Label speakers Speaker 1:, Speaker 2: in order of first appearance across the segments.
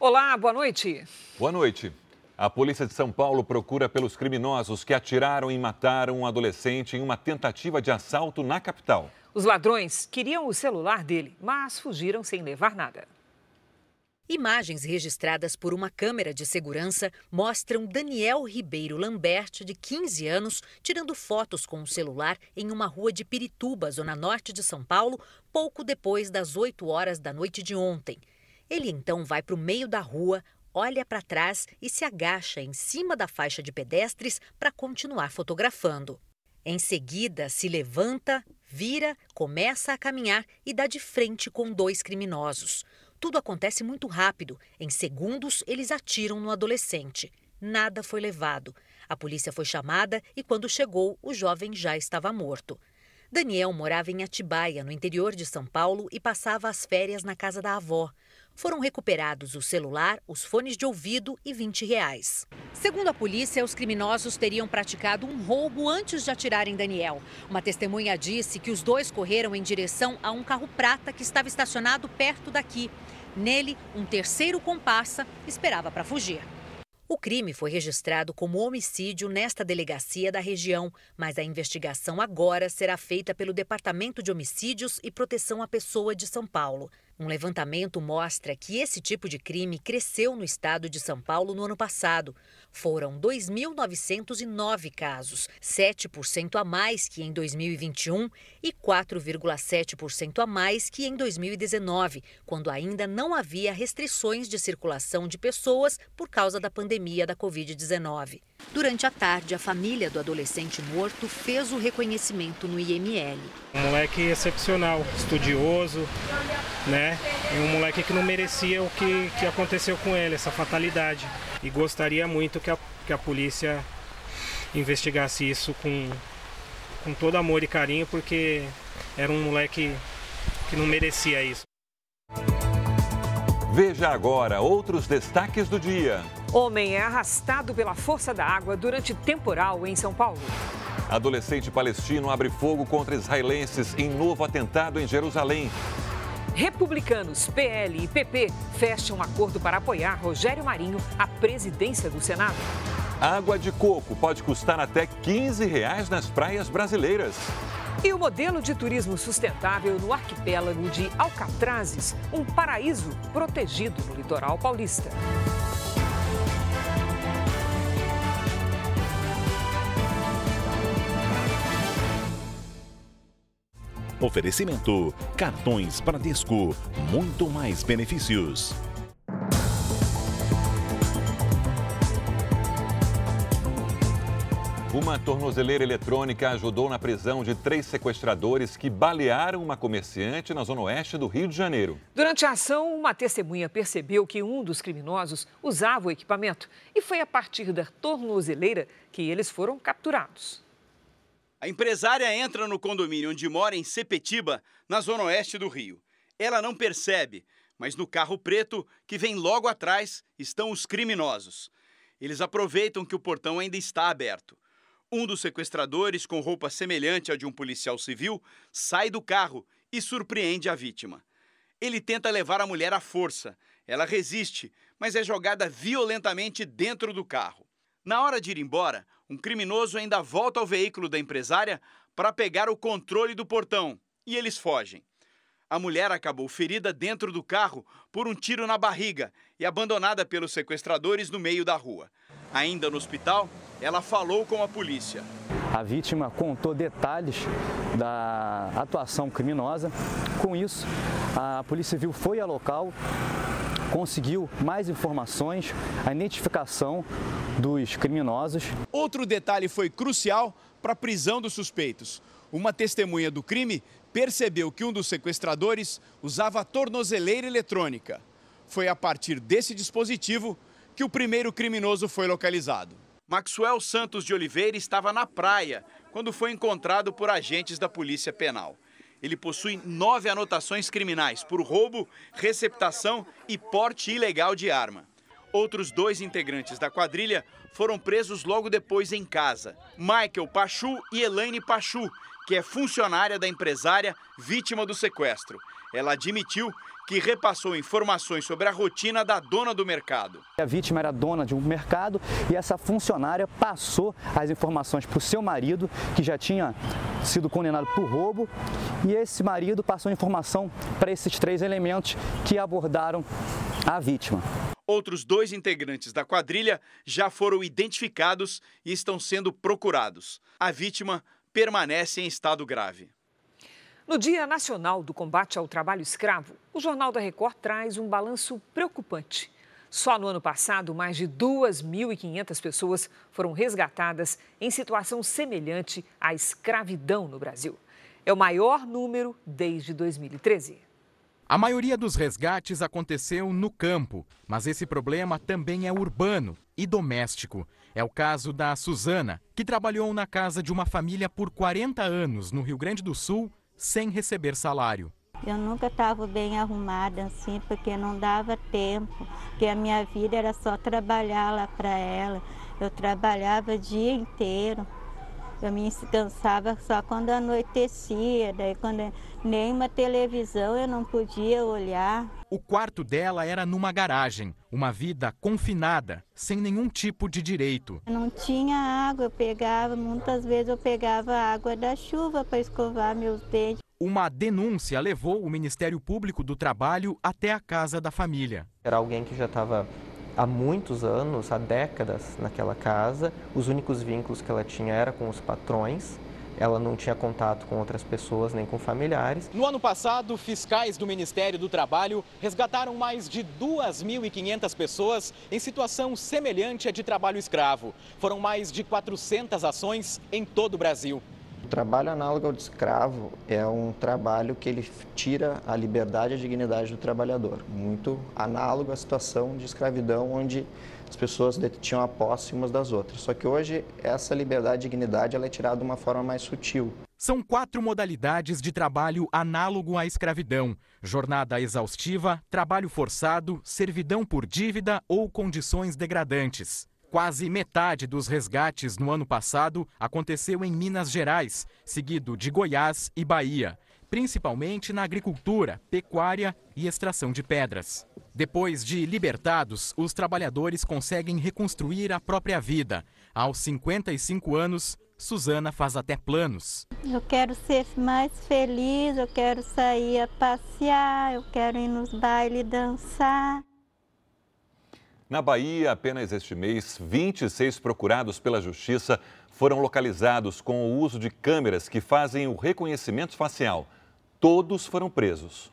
Speaker 1: Olá, boa noite.
Speaker 2: Boa noite. A polícia de São Paulo procura pelos criminosos que atiraram e mataram um adolescente em uma tentativa de assalto na capital.
Speaker 1: Os ladrões queriam o celular dele, mas fugiram sem levar nada.
Speaker 3: Imagens registradas por uma câmera de segurança mostram Daniel Ribeiro Lambert, de 15 anos, tirando fotos com o celular em uma rua de Pirituba, zona norte de São Paulo, pouco depois das 8 horas da noite de ontem. Ele então vai para o meio da rua, olha para trás e se agacha em cima da faixa de pedestres para continuar fotografando. Em seguida, se levanta, vira, começa a caminhar e dá de frente com dois criminosos. Tudo acontece muito rápido. Em segundos, eles atiram no adolescente. Nada foi levado. A polícia foi chamada e, quando chegou, o jovem já estava morto. Daniel morava em Atibaia, no interior de São Paulo, e passava as férias na casa da avó foram recuperados o celular, os fones de ouvido e 20 reais. Segundo a polícia, os criminosos teriam praticado um roubo antes de atirarem Daniel. Uma testemunha disse que os dois correram em direção a um carro prata que estava estacionado perto daqui. Nele, um terceiro compassa esperava para fugir. O crime foi registrado como homicídio nesta delegacia da região, mas a investigação agora será feita pelo Departamento de Homicídios e Proteção à Pessoa de São Paulo. Um levantamento mostra que esse tipo de crime cresceu no estado de São Paulo no ano passado. Foram 2.909 casos, 7% a mais que em 2021 e 4,7% a mais que em 2019, quando ainda não havia restrições de circulação de pessoas por causa da pandemia da Covid-19. Durante a tarde, a família do adolescente morto fez o reconhecimento no IML.
Speaker 4: Um moleque excepcional, estudioso, né? E um moleque que não merecia o que, que aconteceu com ele, essa fatalidade. E gostaria muito que a, que a polícia investigasse isso com, com todo amor e carinho, porque era um moleque que não merecia isso.
Speaker 2: Veja agora outros destaques do dia.
Speaker 1: Homem é arrastado pela força da água durante temporal em São Paulo.
Speaker 2: Adolescente palestino abre fogo contra israelenses em novo atentado em Jerusalém.
Speaker 1: Republicanos, PL e PP fecham acordo para apoiar Rogério Marinho à presidência do Senado.
Speaker 2: Água de coco pode custar até 15 reais nas praias brasileiras.
Speaker 1: E o modelo de turismo sustentável no arquipélago de Alcatrazes, um paraíso protegido no litoral paulista.
Speaker 5: Oferecimento: cartões Bradesco, muito mais benefícios.
Speaker 2: Uma tornozeleira eletrônica ajudou na prisão de três sequestradores que balearam uma comerciante na zona oeste do Rio de Janeiro.
Speaker 1: Durante a ação, uma testemunha percebeu que um dos criminosos usava o equipamento e foi a partir da tornozeleira que eles foram capturados.
Speaker 6: A empresária entra no condomínio onde mora em Sepetiba, na zona oeste do Rio. Ela não percebe, mas no carro preto que vem logo atrás estão os criminosos. Eles aproveitam que o portão ainda está aberto. Um dos sequestradores, com roupa semelhante à de um policial civil, sai do carro e surpreende a vítima. Ele tenta levar a mulher à força. Ela resiste, mas é jogada violentamente dentro do carro. Na hora de ir embora, um criminoso ainda volta ao veículo da empresária para pegar o controle do portão e eles fogem. A mulher acabou ferida dentro do carro por um tiro na barriga e abandonada pelos sequestradores no meio da rua. Ainda no hospital, ela falou com a polícia.
Speaker 7: A vítima contou detalhes da atuação criminosa. Com isso, a Polícia Civil foi ao local, conseguiu mais informações, a identificação dos criminosos.
Speaker 6: Outro detalhe foi crucial para a prisão dos suspeitos. Uma testemunha do crime percebeu que um dos sequestradores usava tornozeleira eletrônica. Foi a partir desse dispositivo que o primeiro criminoso foi localizado. Maxwell Santos de Oliveira estava na praia quando foi encontrado por agentes da Polícia Penal. Ele possui nove anotações criminais por roubo, receptação e porte ilegal de arma. Outros dois integrantes da quadrilha foram presos logo depois em casa: Michael Pachu e Elaine Pachu, que é funcionária da empresária vítima do sequestro. Ela admitiu que repassou informações sobre a rotina da dona do mercado.
Speaker 7: A vítima era dona de um mercado e essa funcionária passou as informações para o seu marido, que já tinha sido condenado por roubo, e esse marido passou informação para esses três elementos que abordaram a vítima.
Speaker 6: Outros dois integrantes da quadrilha já foram identificados e estão sendo procurados. A vítima permanece em estado grave.
Speaker 1: No Dia Nacional do Combate ao Trabalho Escravo, o Jornal da Record traz um balanço preocupante. Só no ano passado, mais de 2.500 pessoas foram resgatadas em situação semelhante à escravidão no Brasil. É o maior número desde 2013.
Speaker 8: A maioria dos resgates aconteceu no campo, mas esse problema também é urbano e doméstico. É o caso da Suzana, que trabalhou na casa de uma família por 40 anos no Rio Grande do Sul sem receber salário.
Speaker 9: Eu nunca estava bem arrumada assim, porque não dava tempo, porque a minha vida era só trabalhar lá para ela. Eu trabalhava o dia inteiro. Eu me cansava só quando anoitecia, daí quando nem uma televisão eu não podia olhar.
Speaker 8: O quarto dela era numa garagem, uma vida confinada, sem nenhum tipo de direito.
Speaker 9: Não tinha água, eu pegava, muitas vezes eu pegava água da chuva para escovar meus dentes.
Speaker 8: Uma denúncia levou o Ministério Público do Trabalho até a casa da família.
Speaker 10: Era alguém que já estava há muitos anos, há décadas naquela casa. Os únicos vínculos que ela tinha era com os patrões ela não tinha contato com outras pessoas nem com familiares.
Speaker 8: No ano passado, fiscais do Ministério do Trabalho resgataram mais de 2.500 pessoas em situação semelhante à de trabalho escravo. Foram mais de 400 ações em todo o Brasil.
Speaker 10: O trabalho análogo ao de escravo é um trabalho que ele tira a liberdade e a dignidade do trabalhador, muito análogo à situação de escravidão onde as pessoas tinham a posse umas das outras. Só que hoje essa liberdade e dignidade ela é tirada de uma forma mais sutil.
Speaker 8: São quatro modalidades de trabalho análogo à escravidão: jornada exaustiva, trabalho forçado, servidão por dívida ou condições degradantes. Quase metade dos resgates no ano passado aconteceu em Minas Gerais, seguido de Goiás e Bahia, principalmente na agricultura, pecuária e extração de pedras. Depois de libertados, os trabalhadores conseguem reconstruir a própria vida. Aos 55 anos, Suzana faz até planos.
Speaker 9: Eu quero ser mais feliz, eu quero sair a passear, eu quero ir nos bailes dançar.
Speaker 2: Na Bahia, apenas este mês, 26 procurados pela Justiça foram localizados com o uso de câmeras que fazem o reconhecimento facial. Todos foram presos.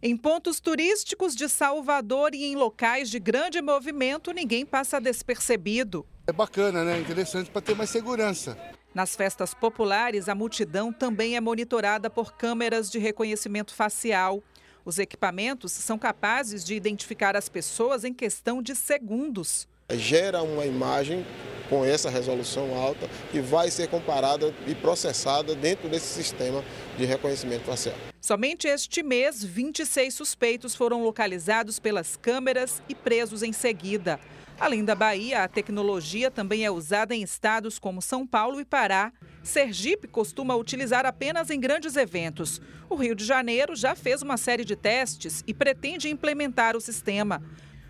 Speaker 11: Em pontos turísticos de Salvador e em locais de grande movimento, ninguém passa despercebido.
Speaker 12: É bacana, né? Interessante para ter mais segurança.
Speaker 11: Nas festas populares, a multidão também é monitorada por câmeras de reconhecimento facial. Os equipamentos são capazes de identificar as pessoas em questão de segundos.
Speaker 12: Gera uma imagem com essa resolução alta que vai ser comparada e processada dentro desse sistema de reconhecimento facial.
Speaker 11: Somente este mês, 26 suspeitos foram localizados pelas câmeras e presos em seguida. Além da Bahia, a tecnologia também é usada em estados como São Paulo e Pará. Sergipe costuma utilizar apenas em grandes eventos. O Rio de Janeiro já fez uma série de testes e pretende implementar o sistema.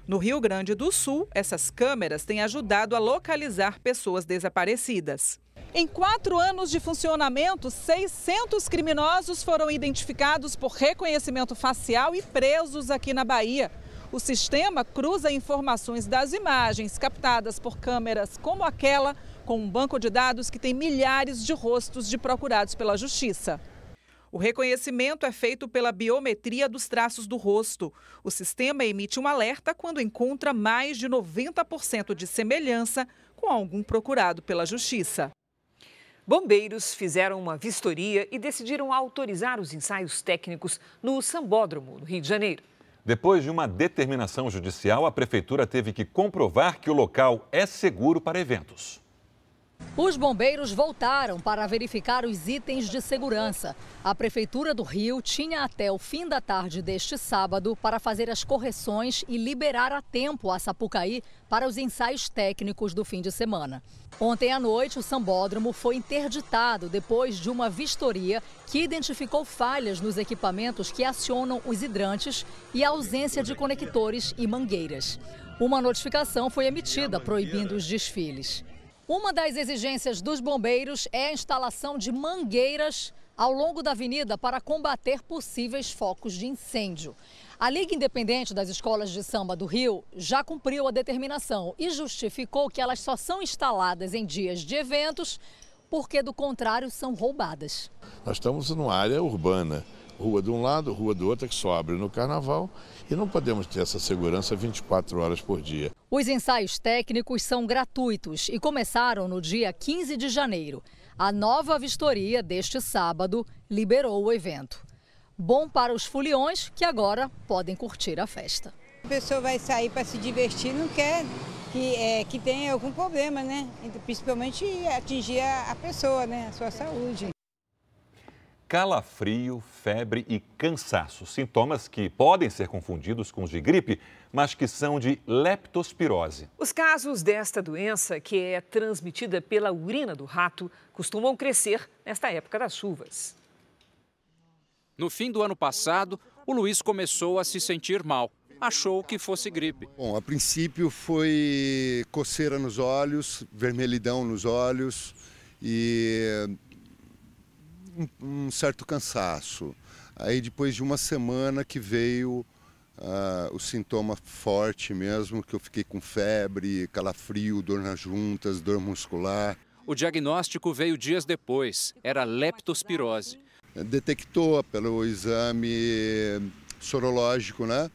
Speaker 11: No Rio Grande do Sul, essas câmeras têm ajudado a localizar pessoas desaparecidas. Em quatro anos de funcionamento, 600 criminosos foram identificados por reconhecimento facial e presos aqui na Bahia. O sistema cruza informações das imagens captadas por câmeras como aquela com um banco de dados que tem milhares de rostos de procurados pela Justiça. O reconhecimento é feito pela biometria dos traços do rosto. O sistema emite um alerta quando encontra mais de 90% de semelhança com algum procurado pela Justiça.
Speaker 1: Bombeiros fizeram uma vistoria e decidiram autorizar os ensaios técnicos no Sambódromo, no Rio de Janeiro.
Speaker 2: Depois de uma determinação judicial, a prefeitura teve que comprovar que o local é seguro para eventos.
Speaker 13: Os bombeiros voltaram para verificar os itens de segurança. A Prefeitura do Rio tinha até o fim da tarde deste sábado para fazer as correções e liberar a tempo a Sapucaí para os ensaios técnicos do fim de semana. Ontem à noite, o sambódromo foi interditado depois de uma vistoria que identificou falhas nos equipamentos que acionam os hidrantes e a ausência de conectores e mangueiras. Uma notificação foi emitida proibindo os desfiles. Uma das exigências dos bombeiros é a instalação de mangueiras ao longo da avenida para combater possíveis focos de incêndio. A Liga Independente das Escolas de Samba do Rio já cumpriu a determinação e justificou que elas só são instaladas em dias de eventos porque, do contrário, são roubadas.
Speaker 14: Nós estamos numa área urbana rua de um lado, rua do outro, que só abre no carnaval e não podemos ter essa segurança 24 horas por dia.
Speaker 13: Os ensaios técnicos são gratuitos e começaram no dia 15 de janeiro. A nova vistoria deste sábado liberou o evento. Bom para os foliões que agora podem curtir a festa.
Speaker 15: A pessoa vai sair para se divertir, não quer que, é, que tenha algum problema, né? Principalmente atingir a, a pessoa, né? A sua saúde
Speaker 2: calafrio, febre e cansaço. Sintomas que podem ser confundidos com os de gripe, mas que são de leptospirose.
Speaker 1: Os casos desta doença, que é transmitida pela urina do rato, costumam crescer nesta época das chuvas.
Speaker 16: No fim do ano passado, o Luiz começou a se sentir mal. Achou que fosse gripe.
Speaker 17: Bom, a princípio foi coceira nos olhos, vermelhidão nos olhos e um, um certo cansaço. Aí depois de uma semana que veio uh, o sintoma forte mesmo, que eu fiquei com febre, calafrio, dor nas juntas, dor muscular.
Speaker 16: O diagnóstico veio dias depois, era leptospirose.
Speaker 17: Detectou pelo exame sorológico, né?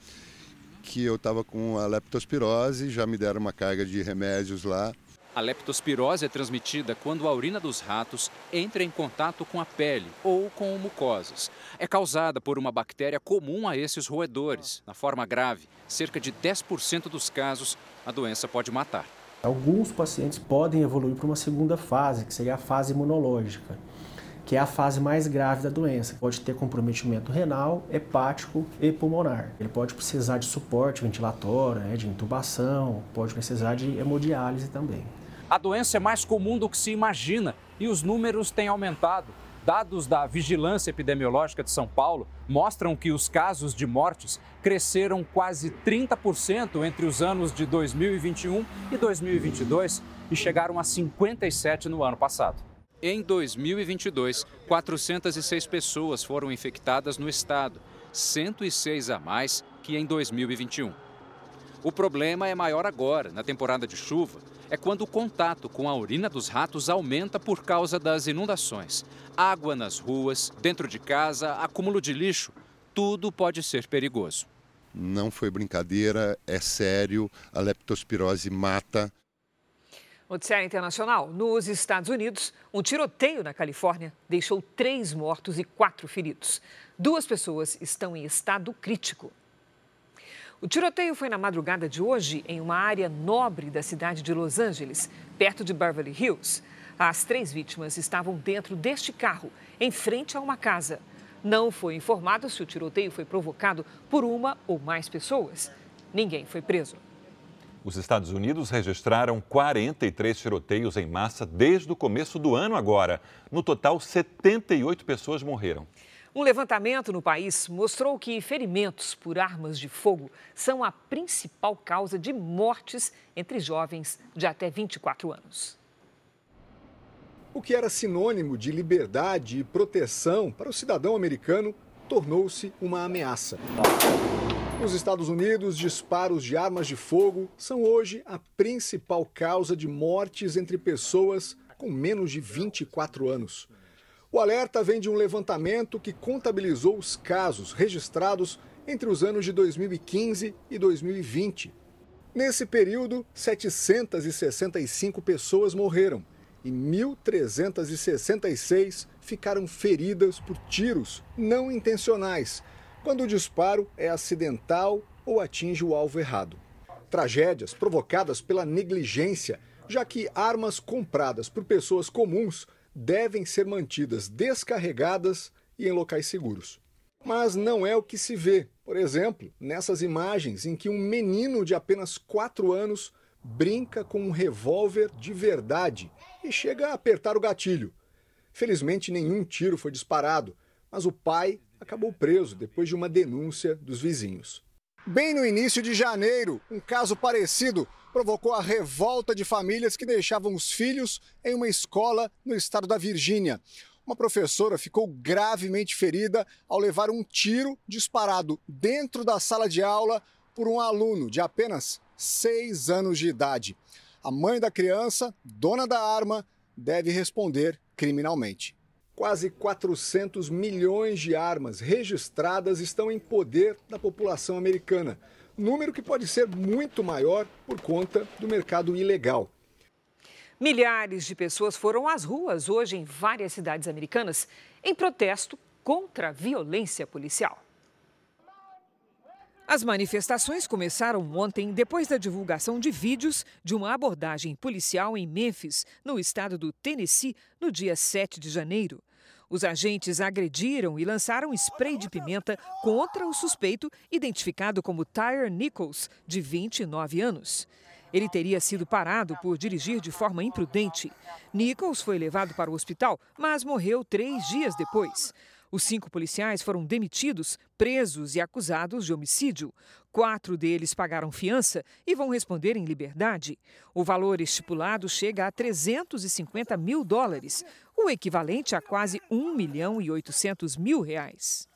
Speaker 17: Que eu estava com a leptospirose, já me deram uma carga de remédios lá.
Speaker 16: A leptospirose é transmitida quando a urina dos ratos entra em contato com a pele ou com mucosas. É causada por uma bactéria comum a esses roedores. Na forma grave, cerca de 10% dos casos, a doença pode matar.
Speaker 18: Alguns pacientes podem evoluir para uma segunda fase, que seria a fase imunológica, que é a fase mais grave da doença. Pode ter comprometimento renal, hepático e pulmonar. Ele pode precisar de suporte ventilatório, né, de intubação, pode precisar de hemodiálise também.
Speaker 16: A doença é mais comum do que se imagina e os números têm aumentado. Dados da Vigilância Epidemiológica de São Paulo mostram que os casos de mortes cresceram quase 30% entre os anos de 2021 e 2022 e chegaram a 57 no ano passado. Em 2022, 406 pessoas foram infectadas no estado, 106 a mais que em 2021. O problema é maior agora, na temporada de chuva, é quando o contato com a urina dos ratos aumenta por causa das inundações. Água nas ruas, dentro de casa, acúmulo de lixo, tudo pode ser perigoso.
Speaker 17: Não foi brincadeira, é sério, a leptospirose mata.
Speaker 1: Noticiário Internacional. Nos Estados Unidos, um tiroteio na Califórnia deixou três mortos e quatro feridos. Duas pessoas estão em estado crítico. O tiroteio foi na madrugada de hoje em uma área nobre da cidade de Los Angeles, perto de Beverly Hills. As três vítimas estavam dentro deste carro, em frente a uma casa. Não foi informado se o tiroteio foi provocado por uma ou mais pessoas. Ninguém foi preso.
Speaker 2: Os Estados Unidos registraram 43 tiroteios em massa desde o começo do ano agora. No total, 78 pessoas morreram.
Speaker 1: Um levantamento no país mostrou que ferimentos por armas de fogo são a principal causa de mortes entre jovens de até 24 anos.
Speaker 19: O que era sinônimo de liberdade e proteção para o cidadão americano tornou-se uma ameaça. Nos Estados Unidos, disparos de armas de fogo são hoje a principal causa de mortes entre pessoas com menos de 24 anos. O alerta vem de um levantamento que contabilizou os casos registrados entre os anos de 2015 e 2020. Nesse período, 765 pessoas morreram e 1.366 ficaram feridas por tiros não intencionais, quando o disparo é acidental ou atinge o alvo errado. Tragédias provocadas pela negligência já que armas compradas por pessoas comuns devem ser mantidas descarregadas e em locais seguros. Mas não é o que se vê, por exemplo, nessas imagens em que um menino de apenas 4 anos brinca com um revólver de verdade e chega a apertar o gatilho. Felizmente, nenhum tiro foi disparado, mas o pai acabou preso depois de uma denúncia dos vizinhos. Bem no início de janeiro, um caso parecido provocou a revolta de famílias que deixavam os filhos em uma escola no estado da Virgínia. Uma professora ficou gravemente ferida ao levar um tiro disparado dentro da sala de aula por um aluno de apenas seis anos de idade. A mãe da criança, dona da arma, deve responder criminalmente. Quase 400 milhões de armas registradas estão em poder da população americana, número que pode ser muito maior por conta do mercado ilegal.
Speaker 1: Milhares de pessoas foram às ruas hoje em várias cidades americanas em protesto contra a violência policial. As manifestações começaram ontem depois da divulgação de vídeos de uma abordagem policial em Memphis, no estado do Tennessee, no dia 7 de janeiro. Os agentes agrediram e lançaram spray de pimenta contra o suspeito, identificado como Tyre Nichols, de 29 anos. Ele teria sido parado por dirigir de forma imprudente. Nichols foi levado para o hospital, mas morreu três dias depois. Os cinco policiais foram demitidos, presos e acusados de homicídio. Quatro deles pagaram fiança e vão responder em liberdade. O valor estipulado chega a 350 mil dólares, o equivalente a quase 1 milhão e 800 mil reais.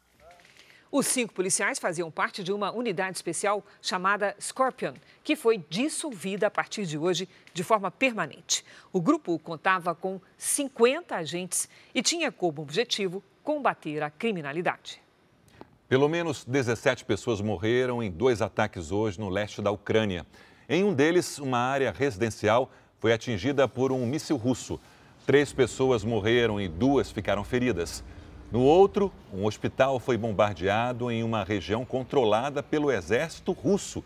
Speaker 1: Os cinco policiais faziam parte de uma unidade especial chamada Scorpion, que foi dissolvida a partir de hoje de forma permanente. O grupo contava com 50 agentes e tinha como objetivo combater a criminalidade.
Speaker 2: Pelo menos 17 pessoas morreram em dois ataques hoje no leste da Ucrânia. Em um deles, uma área residencial foi atingida por um míssil russo. Três pessoas morreram e duas ficaram feridas. No outro, um hospital foi bombardeado em uma região controlada pelo exército russo.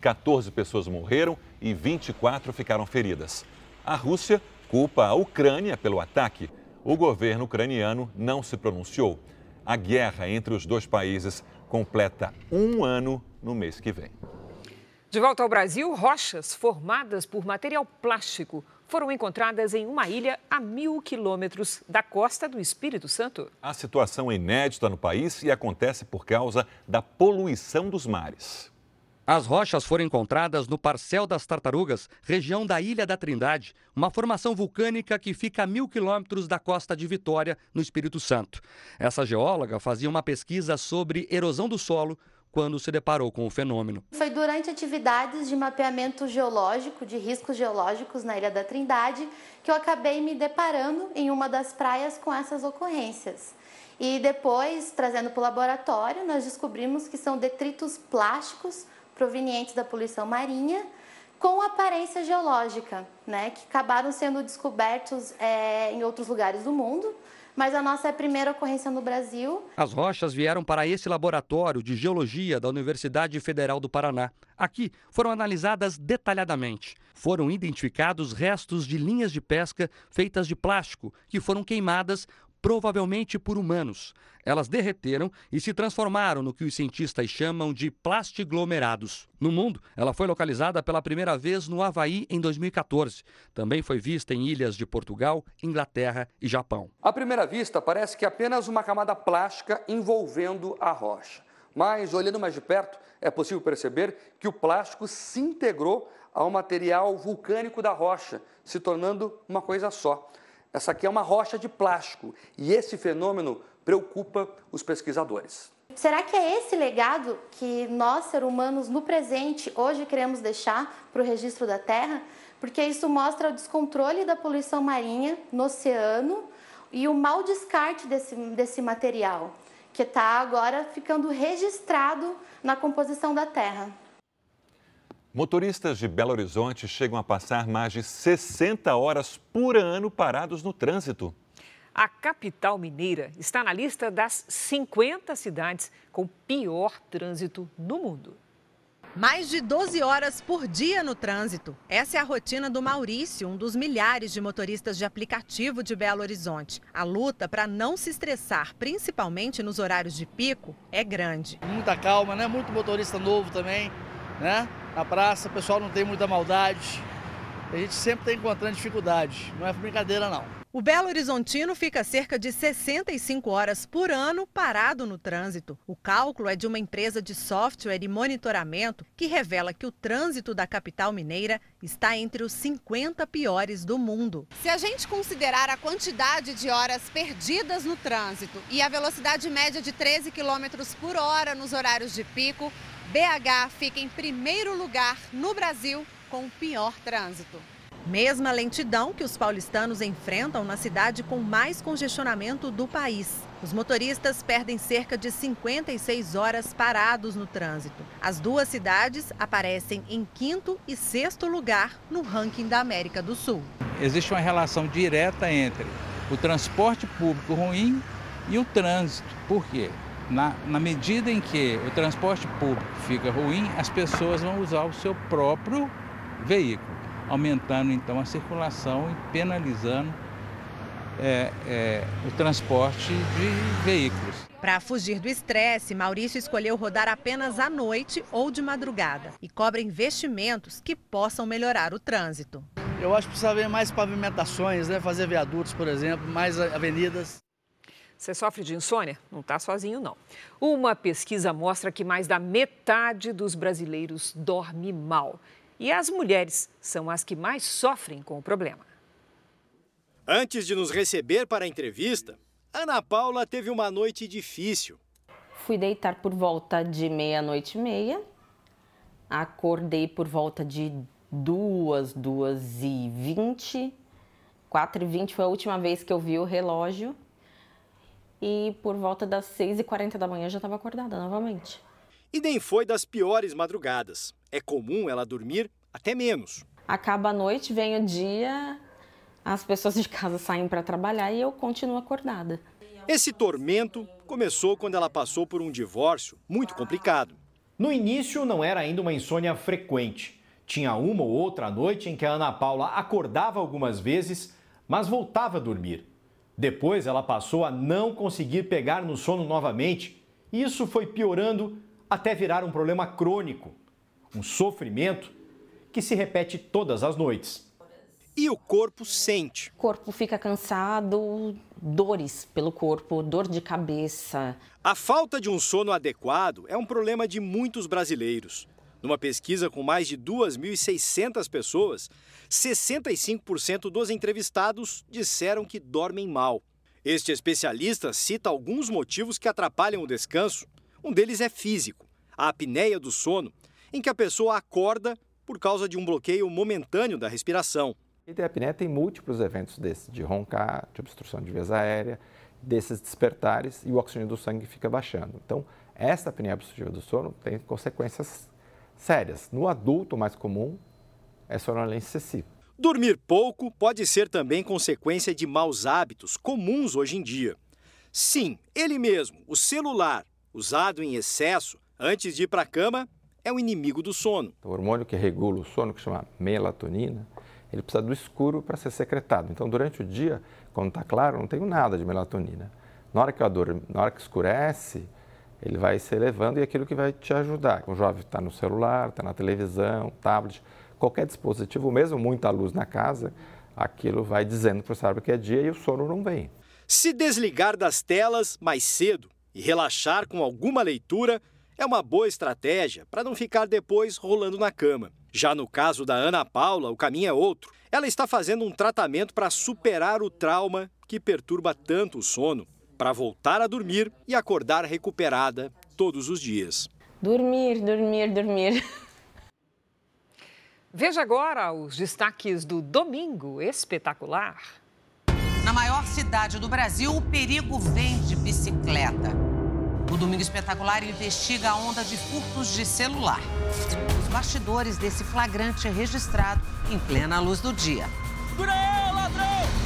Speaker 2: 14 pessoas morreram e 24 ficaram feridas. A Rússia culpa a Ucrânia pelo ataque o governo ucraniano não se pronunciou. A guerra entre os dois países completa um ano no mês que vem.
Speaker 1: De volta ao Brasil, rochas formadas por material plástico foram encontradas em uma ilha a mil quilômetros da costa do Espírito Santo.
Speaker 2: A situação é inédita no país e acontece por causa da poluição dos mares.
Speaker 20: As rochas foram encontradas no Parcel das Tartarugas, região da Ilha da Trindade, uma formação vulcânica que fica a mil quilômetros da costa de Vitória, no Espírito Santo. Essa geóloga fazia uma pesquisa sobre erosão do solo quando se deparou com o fenômeno.
Speaker 21: Foi durante atividades de mapeamento geológico, de riscos geológicos na Ilha da Trindade, que eu acabei me deparando em uma das praias com essas ocorrências. E depois, trazendo para o laboratório, nós descobrimos que são detritos plásticos provenientes da poluição marinha com aparência geológica, né, que acabaram sendo descobertos é, em outros lugares do mundo, mas a nossa é a primeira ocorrência no Brasil.
Speaker 20: As rochas vieram para esse laboratório de geologia da Universidade Federal do Paraná. Aqui foram analisadas detalhadamente. Foram identificados restos de linhas de pesca feitas de plástico que foram queimadas provavelmente por humanos. Elas derreteram e se transformaram no que os cientistas chamam de plastiglomerados. No mundo, ela foi localizada pela primeira vez no Havaí em 2014. Também foi vista em ilhas de Portugal, Inglaterra e Japão. À primeira vista, parece que é apenas uma camada plástica envolvendo a rocha. Mas, olhando mais de perto, é possível perceber que o plástico se integrou ao material vulcânico da rocha, se tornando uma coisa só. Essa aqui é uma rocha de plástico e esse fenômeno preocupa os pesquisadores.
Speaker 21: Será que é esse legado que nós, seres humanos, no presente, hoje queremos deixar para o registro da Terra? Porque isso mostra o descontrole da poluição marinha no oceano e o mau descarte desse, desse material, que está agora ficando registrado na composição da Terra.
Speaker 2: Motoristas de Belo Horizonte chegam a passar mais de 60 horas por ano parados no trânsito.
Speaker 1: A capital mineira está na lista das 50 cidades com pior trânsito no mundo.
Speaker 22: Mais de 12 horas por dia no trânsito. Essa é a rotina do Maurício, um dos milhares de motoristas de aplicativo de Belo Horizonte. A luta para não se estressar, principalmente nos horários de pico, é grande.
Speaker 23: Muita calma, né? Muito motorista novo também, né? Na praça, o pessoal não tem muita maldade. A gente sempre está encontrando dificuldade. Não é brincadeira, não.
Speaker 22: O Belo Horizontino fica cerca de 65 horas por ano parado no trânsito. O cálculo é de uma empresa de software e monitoramento que revela que o trânsito da capital mineira está entre os 50 piores do mundo.
Speaker 24: Se a gente considerar a quantidade de horas perdidas no trânsito e a velocidade média de 13 km por hora nos horários de pico, BH fica em primeiro lugar no Brasil com o pior trânsito.
Speaker 22: Mesma lentidão que os paulistanos enfrentam na cidade com mais congestionamento do país. Os motoristas perdem cerca de 56 horas parados no trânsito. As duas cidades aparecem em quinto e sexto lugar no ranking da América do Sul.
Speaker 25: Existe uma relação direta entre o transporte público ruim e o trânsito. Por quê? Na, na medida em que o transporte público fica ruim, as pessoas vão usar o seu próprio veículo aumentando então a circulação e penalizando é, é, o transporte de veículos.
Speaker 22: Para fugir do estresse, Maurício escolheu rodar apenas à noite ou de madrugada e cobra investimentos que possam melhorar o trânsito.
Speaker 23: Eu acho que precisa haver mais pavimentações, né? fazer viadutos, por exemplo, mais avenidas.
Speaker 1: Você sofre de insônia? Não está sozinho, não. Uma pesquisa mostra que mais da metade dos brasileiros dorme mal. E as mulheres são as que mais sofrem com o problema.
Speaker 26: Antes de nos receber para a entrevista, Ana Paula teve uma noite difícil.
Speaker 27: Fui deitar por volta de meia-noite e meia. Acordei por volta de duas, duas e vinte. Quatro e vinte foi a última vez que eu vi o relógio. E por volta das seis e quarenta da manhã já estava acordada novamente.
Speaker 26: E nem foi das piores madrugadas. É comum ela dormir até menos.
Speaker 27: Acaba a noite, vem o dia, as pessoas de casa saem para trabalhar e eu continuo acordada.
Speaker 26: Esse tormento começou quando ela passou por um divórcio muito complicado.
Speaker 28: No início não era ainda uma insônia frequente. Tinha uma ou outra noite em que a Ana Paula acordava algumas vezes, mas voltava a dormir. Depois ela passou a não conseguir pegar no sono novamente. Isso foi piorando até virar um problema crônico, um sofrimento que se repete todas as noites.
Speaker 26: E o corpo sente.
Speaker 27: O corpo fica cansado, dores pelo corpo, dor de cabeça.
Speaker 26: A falta de um sono adequado é um problema de muitos brasileiros. Numa pesquisa com mais de 2.600 pessoas, 65% dos entrevistados disseram que dormem mal. Este especialista cita alguns motivos que atrapalham o descanso, um deles é físico, a apneia do sono, em que a pessoa acorda por causa de um bloqueio momentâneo da respiração.
Speaker 29: A apneia tem múltiplos eventos desses, de roncar, de obstrução de vias aéreas, desses despertares e o oxigênio do sangue fica baixando. Então, essa apneia obstrutiva do sono tem consequências sérias. No adulto mais comum, é sonolência excessiva.
Speaker 26: Dormir pouco pode ser também consequência de maus hábitos comuns hoje em dia. Sim, ele mesmo, o celular, usado em excesso antes de ir para a cama, é o inimigo do sono.
Speaker 29: O hormônio que regula o sono, que chama melatonina, ele precisa do escuro para ser secretado. Então, durante o dia, quando está claro, não tenho nada de melatonina. Na hora que eu adoro, na hora que escurece, ele vai se elevando e é aquilo que vai te ajudar. O jovem está no celular, está na televisão, tablet, qualquer dispositivo, mesmo muita luz na casa, aquilo vai dizendo para o cérebro que é dia e o sono não vem.
Speaker 26: Se desligar das telas mais cedo e relaxar com alguma leitura é uma boa estratégia para não ficar depois rolando na cama. Já no caso da Ana Paula, o caminho é outro. Ela está fazendo um tratamento para superar o trauma que perturba tanto o sono, para voltar a dormir e acordar recuperada todos os dias.
Speaker 27: Dormir, dormir, dormir.
Speaker 1: Veja agora os destaques do Domingo Espetacular.
Speaker 30: Na maior cidade do Brasil, o perigo vem de bicicleta. O Domingo Espetacular investiga a onda de furtos de celular. Os bastidores desse flagrante registrado em plena luz do dia. ladrão!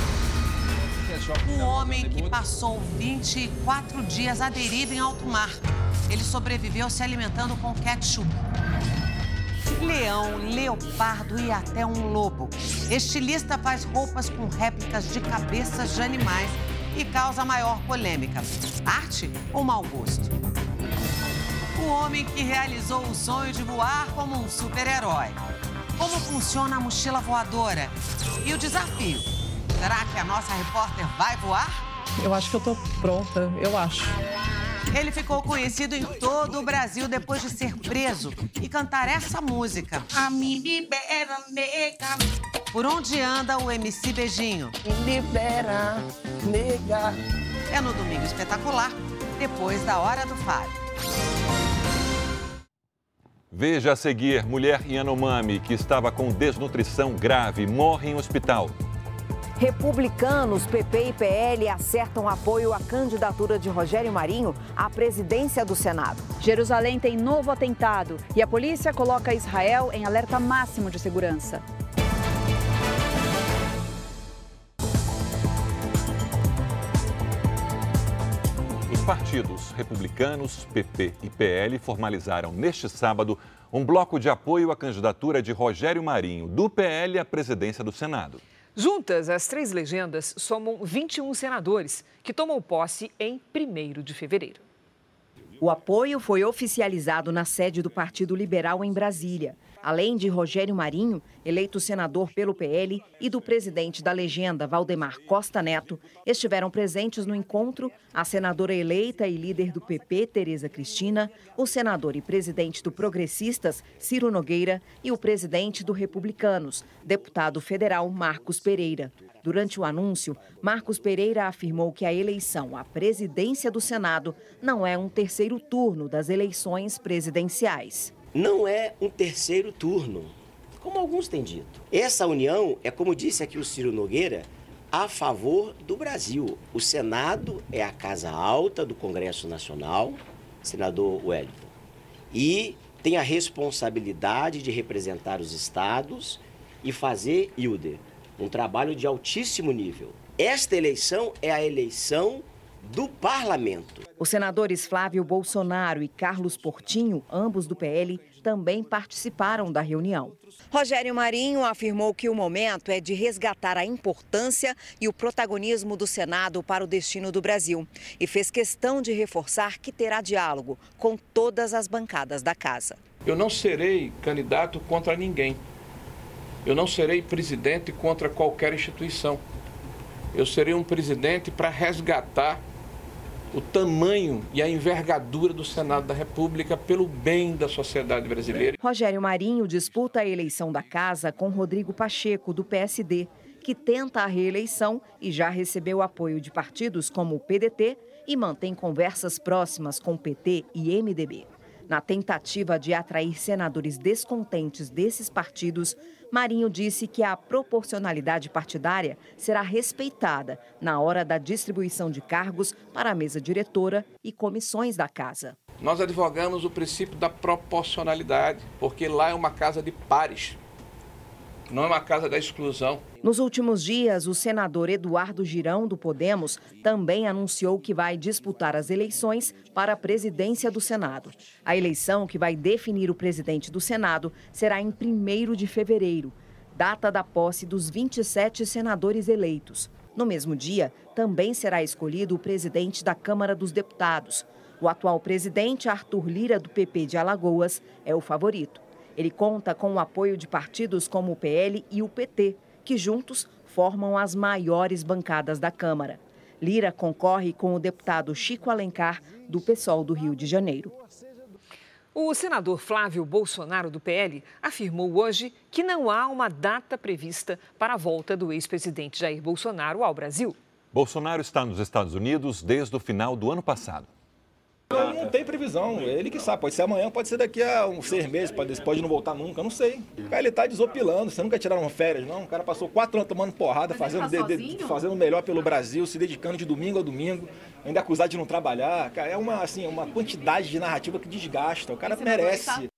Speaker 30: Um homem que passou 24 dias à deriva em alto mar. Ele sobreviveu se alimentando com ketchup. leão, leopardo e até um lobo. Estilista faz roupas com réplicas de cabeças de animais e causa maior polêmica: arte ou mau gosto? O homem que realizou o sonho de voar como um super-herói. Como funciona a mochila voadora? E o desafio? Será que a nossa repórter vai voar?
Speaker 31: Eu acho que eu tô pronta, eu acho.
Speaker 30: Ele ficou conhecido em todo o Brasil depois de ser preso e cantar essa música. A me libera, nega. Por onde anda o MC Beijinho?
Speaker 31: Me libera, nega.
Speaker 30: É no Domingo Espetacular, depois da Hora do Faro.
Speaker 2: Veja a seguir: mulher Yanomami, que estava com desnutrição grave, morre em hospital.
Speaker 32: Republicanos, PP e PL acertam apoio à candidatura de Rogério Marinho à presidência do Senado.
Speaker 33: Jerusalém tem novo atentado e a polícia coloca Israel em alerta máximo de segurança.
Speaker 2: Os partidos republicanos, PP e PL formalizaram neste sábado um bloco de apoio à candidatura de Rogério Marinho, do PL à presidência do Senado.
Speaker 1: Juntas, as três legendas somam 21 senadores, que tomam posse em 1 de fevereiro.
Speaker 32: O apoio foi oficializado na sede do Partido Liberal em Brasília. Além de Rogério Marinho, eleito senador pelo PL, e do presidente da legenda, Valdemar Costa Neto, estiveram presentes no encontro a senadora eleita e líder do PP, Tereza Cristina, o senador e presidente do Progressistas, Ciro Nogueira, e o presidente do Republicanos, deputado federal Marcos Pereira. Durante o anúncio, Marcos Pereira afirmou que a eleição à presidência do Senado não é um terceiro turno das eleições presidenciais
Speaker 34: não é um terceiro turno, como alguns têm dito. Essa união é, como disse aqui o Ciro Nogueira, a favor do Brasil. O Senado é a casa alta do Congresso Nacional, senador Wellington, e tem a responsabilidade de representar os estados e fazer, Hilder, um trabalho de altíssimo nível. Esta eleição é a eleição do parlamento.
Speaker 32: Os senadores Flávio Bolsonaro e Carlos Portinho, ambos do PL, também participaram da reunião. Rogério Marinho afirmou que o momento é de resgatar a importância e o protagonismo do Senado para o destino do Brasil e fez questão de reforçar que terá diálogo com todas as bancadas da casa.
Speaker 35: Eu não serei candidato contra ninguém. Eu não serei presidente contra qualquer instituição. Eu serei um presidente para resgatar o tamanho e a envergadura do Senado da República pelo bem da sociedade brasileira.
Speaker 32: Rogério Marinho disputa a eleição da casa com Rodrigo Pacheco, do PSD, que tenta a reeleição e já recebeu apoio de partidos como o PDT e mantém conversas próximas com PT e MDB. Na tentativa de atrair senadores descontentes desses partidos, Marinho disse que a proporcionalidade partidária será respeitada na hora da distribuição de cargos para a mesa diretora e comissões da casa.
Speaker 35: Nós advogamos o princípio da proporcionalidade, porque lá é uma casa de pares não é uma casa da exclusão.
Speaker 32: Nos últimos dias, o senador Eduardo Girão, do Podemos, também anunciou que vai disputar as eleições para a presidência do Senado. A eleição que vai definir o presidente do Senado será em 1 de fevereiro, data da posse dos 27 senadores eleitos. No mesmo dia, também será escolhido o presidente da Câmara dos Deputados. O atual presidente, Arthur Lira, do PP de Alagoas, é o favorito. Ele conta com o apoio de partidos como o PL e o PT, que juntos formam as maiores bancadas da Câmara. Lira concorre com o deputado Chico Alencar, do PSOL do Rio de Janeiro.
Speaker 1: O senador Flávio Bolsonaro, do PL, afirmou hoje que não há uma data prevista para a volta do ex-presidente Jair Bolsonaro ao Brasil.
Speaker 2: Bolsonaro está nos Estados Unidos desde o final do ano passado.
Speaker 36: Não tem previsão, ele que sabe, pode ser amanhã, pode ser daqui a uns seis meses, pode, pode não voltar nunca, não sei. Cara, ele tá desopilando, você nunca tiraram férias, não? O cara passou quatro anos tomando porrada, fazendo, tá de, de, fazendo melhor pelo Brasil, se dedicando de domingo a domingo, ainda acusado de não trabalhar. Cara, é uma, assim, uma quantidade de narrativa que desgasta, o cara merece.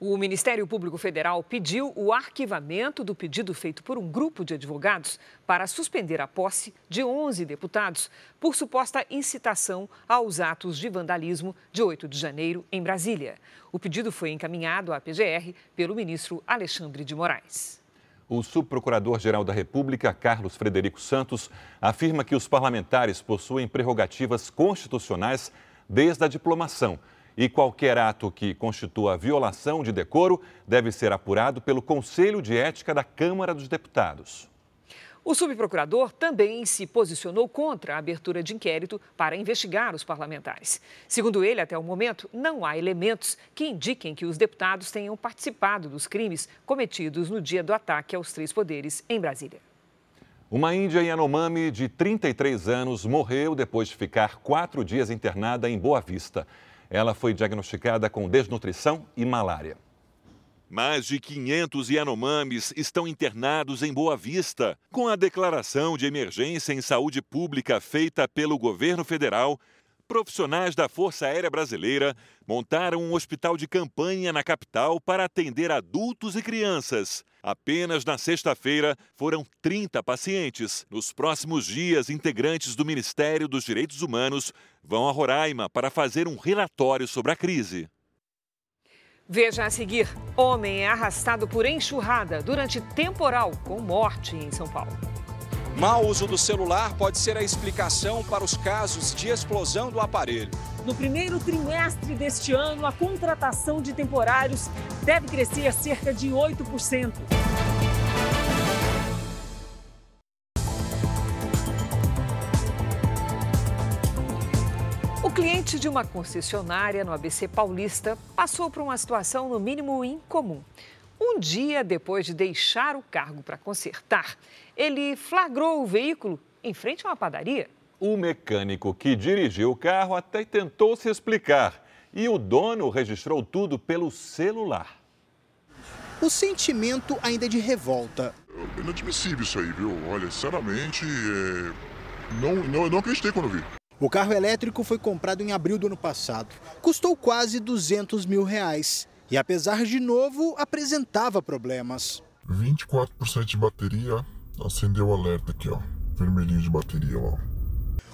Speaker 1: O Ministério Público Federal pediu o arquivamento do pedido feito por um grupo de advogados para suspender a posse de 11 deputados por suposta incitação aos atos de vandalismo de 8 de janeiro em Brasília. O pedido foi encaminhado à PGR pelo ministro Alexandre de Moraes.
Speaker 2: O subprocurador-geral da República, Carlos Frederico Santos, afirma que os parlamentares possuem prerrogativas constitucionais desde a diplomação e qualquer ato que constitua violação de decoro deve ser apurado pelo Conselho de Ética da Câmara dos Deputados.
Speaker 1: O subprocurador também se posicionou contra a abertura de inquérito para investigar os parlamentares. Segundo ele, até o momento, não há elementos que indiquem que os deputados tenham participado dos crimes cometidos no dia do ataque aos três poderes em Brasília.
Speaker 2: Uma índia Yanomami de 33 anos morreu depois de ficar quatro dias internada em Boa Vista. Ela foi diagnosticada com desnutrição e malária.
Speaker 37: Mais de 500 Yanomamis estão internados em Boa Vista. Com a declaração de emergência em saúde pública feita pelo governo federal, profissionais da Força Aérea Brasileira montaram um hospital de campanha na capital para atender adultos e crianças. Apenas na sexta-feira foram 30 pacientes. Nos próximos dias, integrantes do Ministério dos Direitos Humanos vão a Roraima para fazer um relatório sobre a crise.
Speaker 1: Veja a seguir: homem é arrastado por enxurrada durante temporal com morte em São Paulo.
Speaker 38: Mau uso do celular pode ser a explicação para os casos de explosão do aparelho.
Speaker 30: No primeiro trimestre deste ano, a contratação de temporários deve crescer cerca de 8%.
Speaker 1: O cliente de uma concessionária no ABC Paulista passou por uma situação no mínimo incomum. Um dia depois de deixar o cargo para consertar, ele flagrou o veículo em frente a uma padaria.
Speaker 2: O mecânico que dirigiu o carro até tentou se explicar e o dono registrou tudo pelo celular.
Speaker 26: O sentimento ainda é de revolta.
Speaker 39: É inadmissível isso aí, viu? Olha, sinceramente, é... não, não, eu não acreditei quando vi.
Speaker 26: O carro elétrico foi comprado em abril do ano passado. Custou quase 200 mil reais. E apesar de novo, apresentava problemas.
Speaker 39: 24% de bateria, acendeu o alerta aqui, ó. Vermelhinho de bateria lá.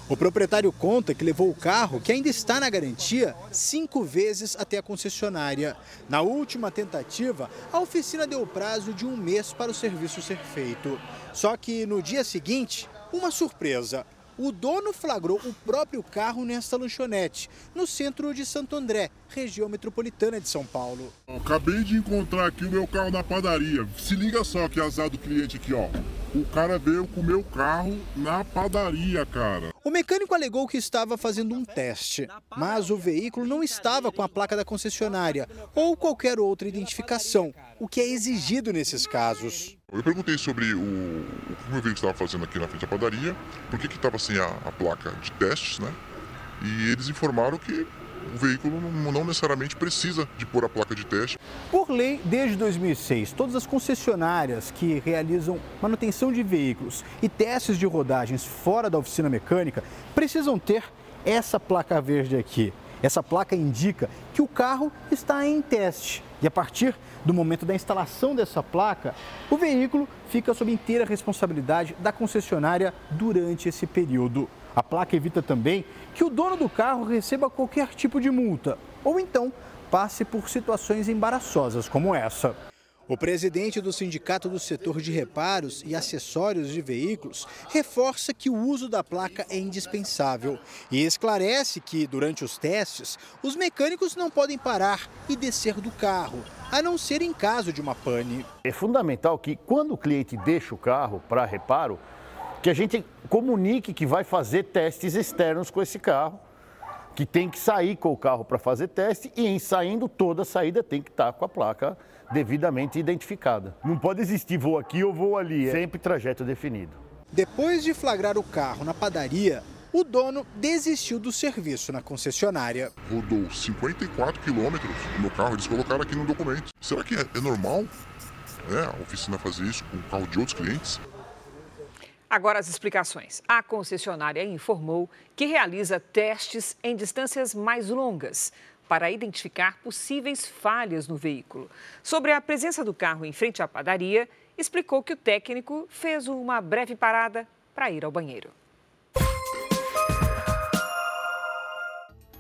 Speaker 26: O proprietário conta que levou o carro, que ainda está na garantia, cinco vezes até a concessionária. Na última tentativa, a oficina deu o prazo de um mês para o serviço ser feito. Só que no dia seguinte, uma surpresa o dono flagrou o próprio carro nesta lanchonete, no centro de Santo André, região metropolitana de São Paulo.
Speaker 39: acabei de encontrar aqui o meu carro na padaria. Se liga só que azar do cliente aqui, ó. O cara veio com o meu carro na padaria, cara.
Speaker 26: O mecânico alegou que estava fazendo um teste, mas o veículo não estava com a placa da concessionária ou qualquer outra identificação, o que é exigido nesses casos.
Speaker 39: Eu perguntei sobre o, o que o meu veículo estava fazendo aqui na frente da padaria, por que estava sem a, a placa de testes, né? E eles informaram que o veículo não necessariamente precisa de pôr a placa de teste.
Speaker 26: Por lei, desde 2006, todas as concessionárias que realizam manutenção de veículos e testes de rodagens fora da oficina mecânica precisam ter essa placa verde aqui. Essa placa indica que o carro está em teste e a partir do momento da instalação dessa placa, o veículo fica sob inteira responsabilidade da concessionária durante esse período. A placa evita também que o dono do carro receba qualquer tipo de multa ou então passe por situações embaraçosas como essa. O presidente do Sindicato do Setor de Reparos e Acessórios de Veículos reforça que o uso da placa é indispensável e esclarece que, durante os testes, os mecânicos não podem parar e descer do carro, a não ser em caso de uma pane.
Speaker 40: É fundamental que, quando o cliente deixa o carro para reparo, que a gente comunique que vai fazer testes externos com esse carro, que tem que sair com o carro para fazer teste e, em saindo, toda saída tem que estar com a placa devidamente identificada. Não pode existir voo aqui ou voo ali, é sempre trajeto definido.
Speaker 26: Depois de flagrar o carro na padaria, o dono desistiu do serviço na concessionária.
Speaker 39: Rodou 54 quilômetros no carro, eles colocaram aqui no documento. Será que é, é normal né, a oficina fazer isso com o carro de outros clientes?
Speaker 1: Agora as explicações. A concessionária informou que realiza testes em distâncias mais longas para identificar possíveis falhas no veículo. Sobre a presença do carro em frente à padaria, explicou que o técnico fez uma breve parada para ir ao banheiro.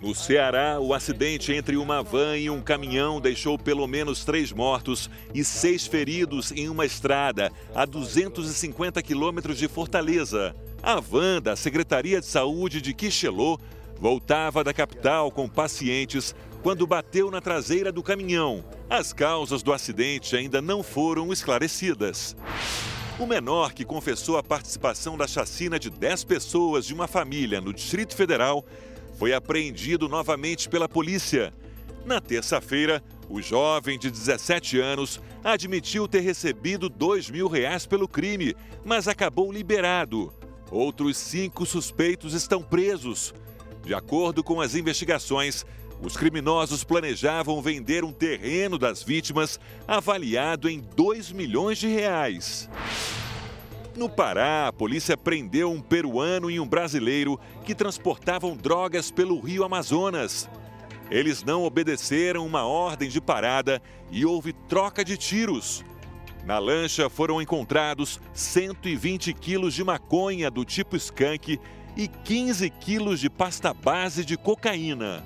Speaker 2: No Ceará, o acidente entre uma van e um caminhão deixou pelo menos três mortos e seis feridos em uma estrada a 250 quilômetros de Fortaleza. A van da Secretaria de Saúde de Quixelô voltava da capital com pacientes quando bateu na traseira do caminhão. As causas do acidente ainda não foram esclarecidas. O menor que confessou a participação da chacina de 10 pessoas de uma família no Distrito Federal foi apreendido novamente pela polícia. Na terça-feira, o jovem de 17 anos admitiu ter recebido 2 mil reais pelo crime, mas acabou liberado. Outros cinco suspeitos estão presos. De acordo com as investigações, os criminosos planejavam vender um terreno das vítimas avaliado em 2 milhões de reais. No Pará, a polícia prendeu um peruano e um brasileiro que transportavam drogas pelo rio Amazonas. Eles não obedeceram uma ordem de parada e houve troca de tiros. Na lancha foram encontrados 120 quilos de maconha do tipo skunk e 15 quilos de pasta base de cocaína.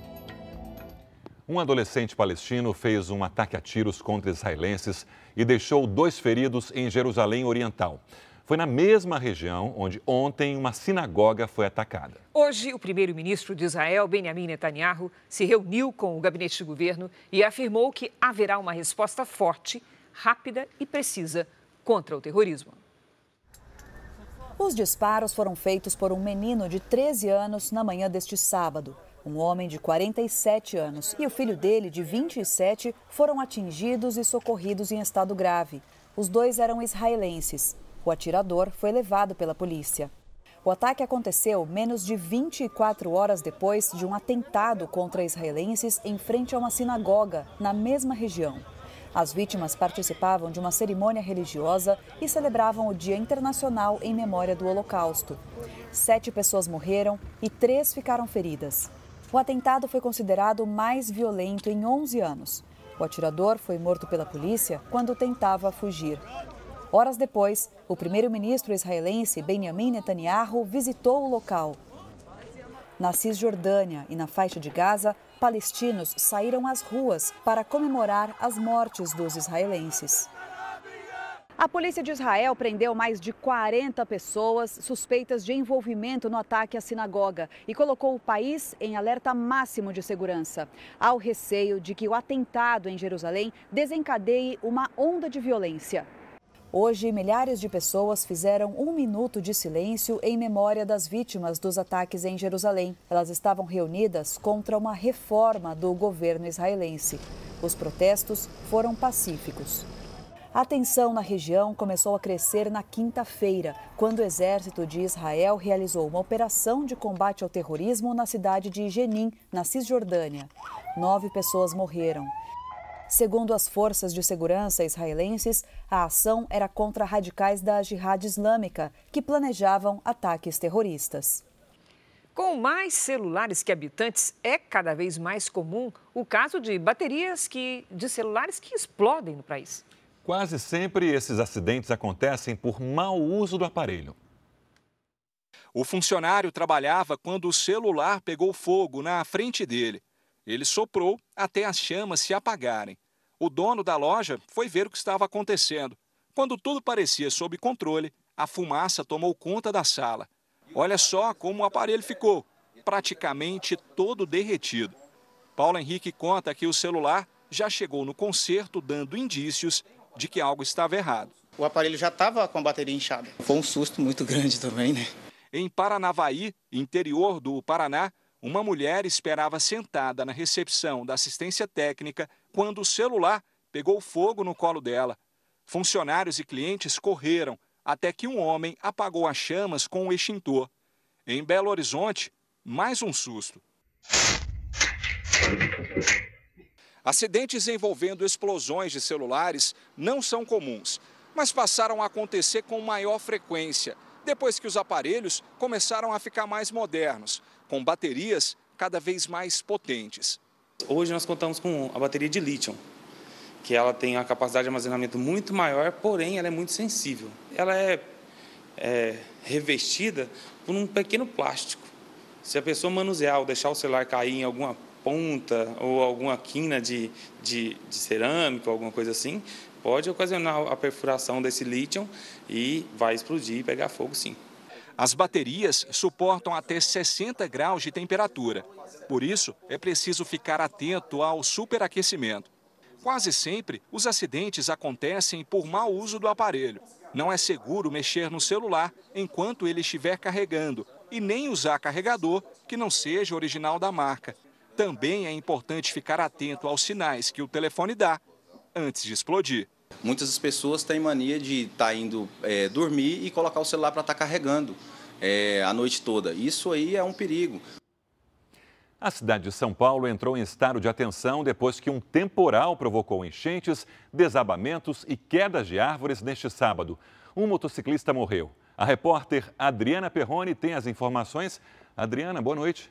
Speaker 41: Um adolescente palestino fez um ataque a tiros contra israelenses e deixou dois feridos em Jerusalém Oriental. Foi na mesma região onde ontem uma sinagoga foi atacada.
Speaker 1: Hoje, o primeiro-ministro de Israel, Benjamin Netanyahu, se reuniu com o gabinete de governo e afirmou que haverá uma resposta forte, rápida e precisa contra o terrorismo.
Speaker 33: Os disparos foram feitos por um menino de 13 anos na manhã deste sábado. Um homem de 47 anos e o filho dele, de 27, foram atingidos e socorridos em estado grave. Os dois eram israelenses. O atirador foi levado pela polícia. O ataque aconteceu menos de 24 horas depois de um atentado contra israelenses em frente a uma sinagoga, na mesma região. As vítimas participavam de uma cerimônia religiosa e celebravam o Dia Internacional em memória do Holocausto. Sete pessoas morreram e três ficaram feridas. O atentado foi considerado o mais violento em 11 anos. O atirador foi morto pela polícia quando tentava fugir. Horas depois, o primeiro-ministro israelense Benjamin Netanyahu visitou o local. Na Cisjordânia e na faixa de Gaza, palestinos saíram às ruas para comemorar as mortes dos israelenses. A polícia de Israel prendeu mais de 40 pessoas suspeitas de envolvimento no ataque à sinagoga e colocou o país em alerta máximo de segurança. Há o receio de que o atentado em Jerusalém desencadeie uma onda de violência. Hoje, milhares de pessoas fizeram um minuto de silêncio em memória das vítimas dos ataques em Jerusalém. Elas estavam reunidas contra uma reforma do governo israelense. Os protestos foram pacíficos. A tensão na região começou a crescer na quinta-feira, quando o exército de Israel realizou uma operação de combate ao terrorismo na cidade de Jenin, na Cisjordânia. Nove pessoas morreram. Segundo as forças de segurança israelenses, a ação era contra radicais da Jihad Islâmica, que planejavam ataques terroristas.
Speaker 1: Com mais celulares que habitantes, é cada vez mais comum o caso de baterias que, de celulares que explodem no país.
Speaker 41: Quase sempre esses acidentes acontecem por mau uso do aparelho.
Speaker 38: O funcionário trabalhava quando o celular pegou fogo na frente dele. Ele soprou até as chamas se apagarem. O dono da loja foi ver o que estava acontecendo. Quando tudo parecia sob controle, a fumaça tomou conta da sala. Olha só como o aparelho ficou, praticamente todo derretido. Paulo Henrique conta que o celular já chegou no concerto dando indícios de que algo estava errado.
Speaker 42: O aparelho já estava com a bateria inchada. Foi um susto muito grande também, né?
Speaker 38: Em Paranavaí, interior do Paraná, uma mulher esperava sentada na recepção da assistência técnica quando o celular pegou fogo no colo dela. Funcionários e clientes correram até que um homem apagou as chamas com o um extintor. Em Belo Horizonte, mais um susto. Acidentes envolvendo explosões de celulares não são comuns, mas passaram a acontecer com maior frequência depois que os aparelhos começaram a ficar mais modernos com baterias cada vez mais potentes.
Speaker 43: Hoje nós contamos com a bateria de lítio, que ela tem uma capacidade de armazenamento muito maior, porém ela é muito sensível. Ela é, é revestida por um pequeno plástico. Se a pessoa manusear ou deixar o celular cair em alguma ponta ou alguma quina de, de, de cerâmica, alguma coisa assim, pode ocasionar a perfuração desse lítio e vai explodir e pegar fogo sim.
Speaker 38: As baterias suportam até 60 graus de temperatura. Por isso, é preciso ficar atento ao superaquecimento. Quase sempre, os acidentes acontecem por mau uso do aparelho. Não é seguro mexer no celular enquanto ele estiver carregando e nem usar carregador que não seja original da marca. Também é importante ficar atento aos sinais que o telefone dá antes de explodir.
Speaker 44: Muitas pessoas têm mania de estar tá indo é, dormir e colocar o celular para estar tá carregando é, a noite toda. Isso aí é um perigo.
Speaker 2: A cidade de São Paulo entrou em estado de atenção depois que um temporal provocou enchentes, desabamentos e quedas de árvores neste sábado. Um motociclista morreu. A repórter Adriana Perrone tem as informações. Adriana, boa noite.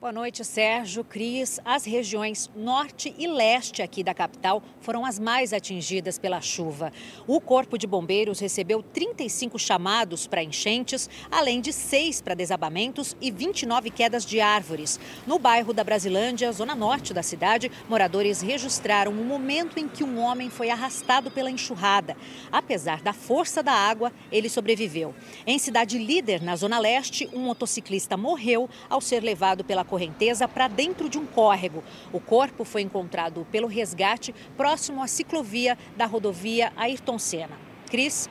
Speaker 45: Boa noite, Sérgio, Cris. As regiões norte e leste aqui da capital foram as mais atingidas pela chuva. O Corpo de Bombeiros recebeu 35 chamados para enchentes, além de seis para desabamentos e 29 quedas de árvores. No bairro da Brasilândia, zona norte da cidade, moradores registraram o momento em que um homem foi arrastado pela enxurrada. Apesar da força da água, ele sobreviveu. Em cidade líder, na zona leste, um motociclista morreu ao ser levado pela correnteza para dentro de um córrego. O corpo foi encontrado pelo resgate próximo à ciclovia da rodovia Ayrton Senna. Cris.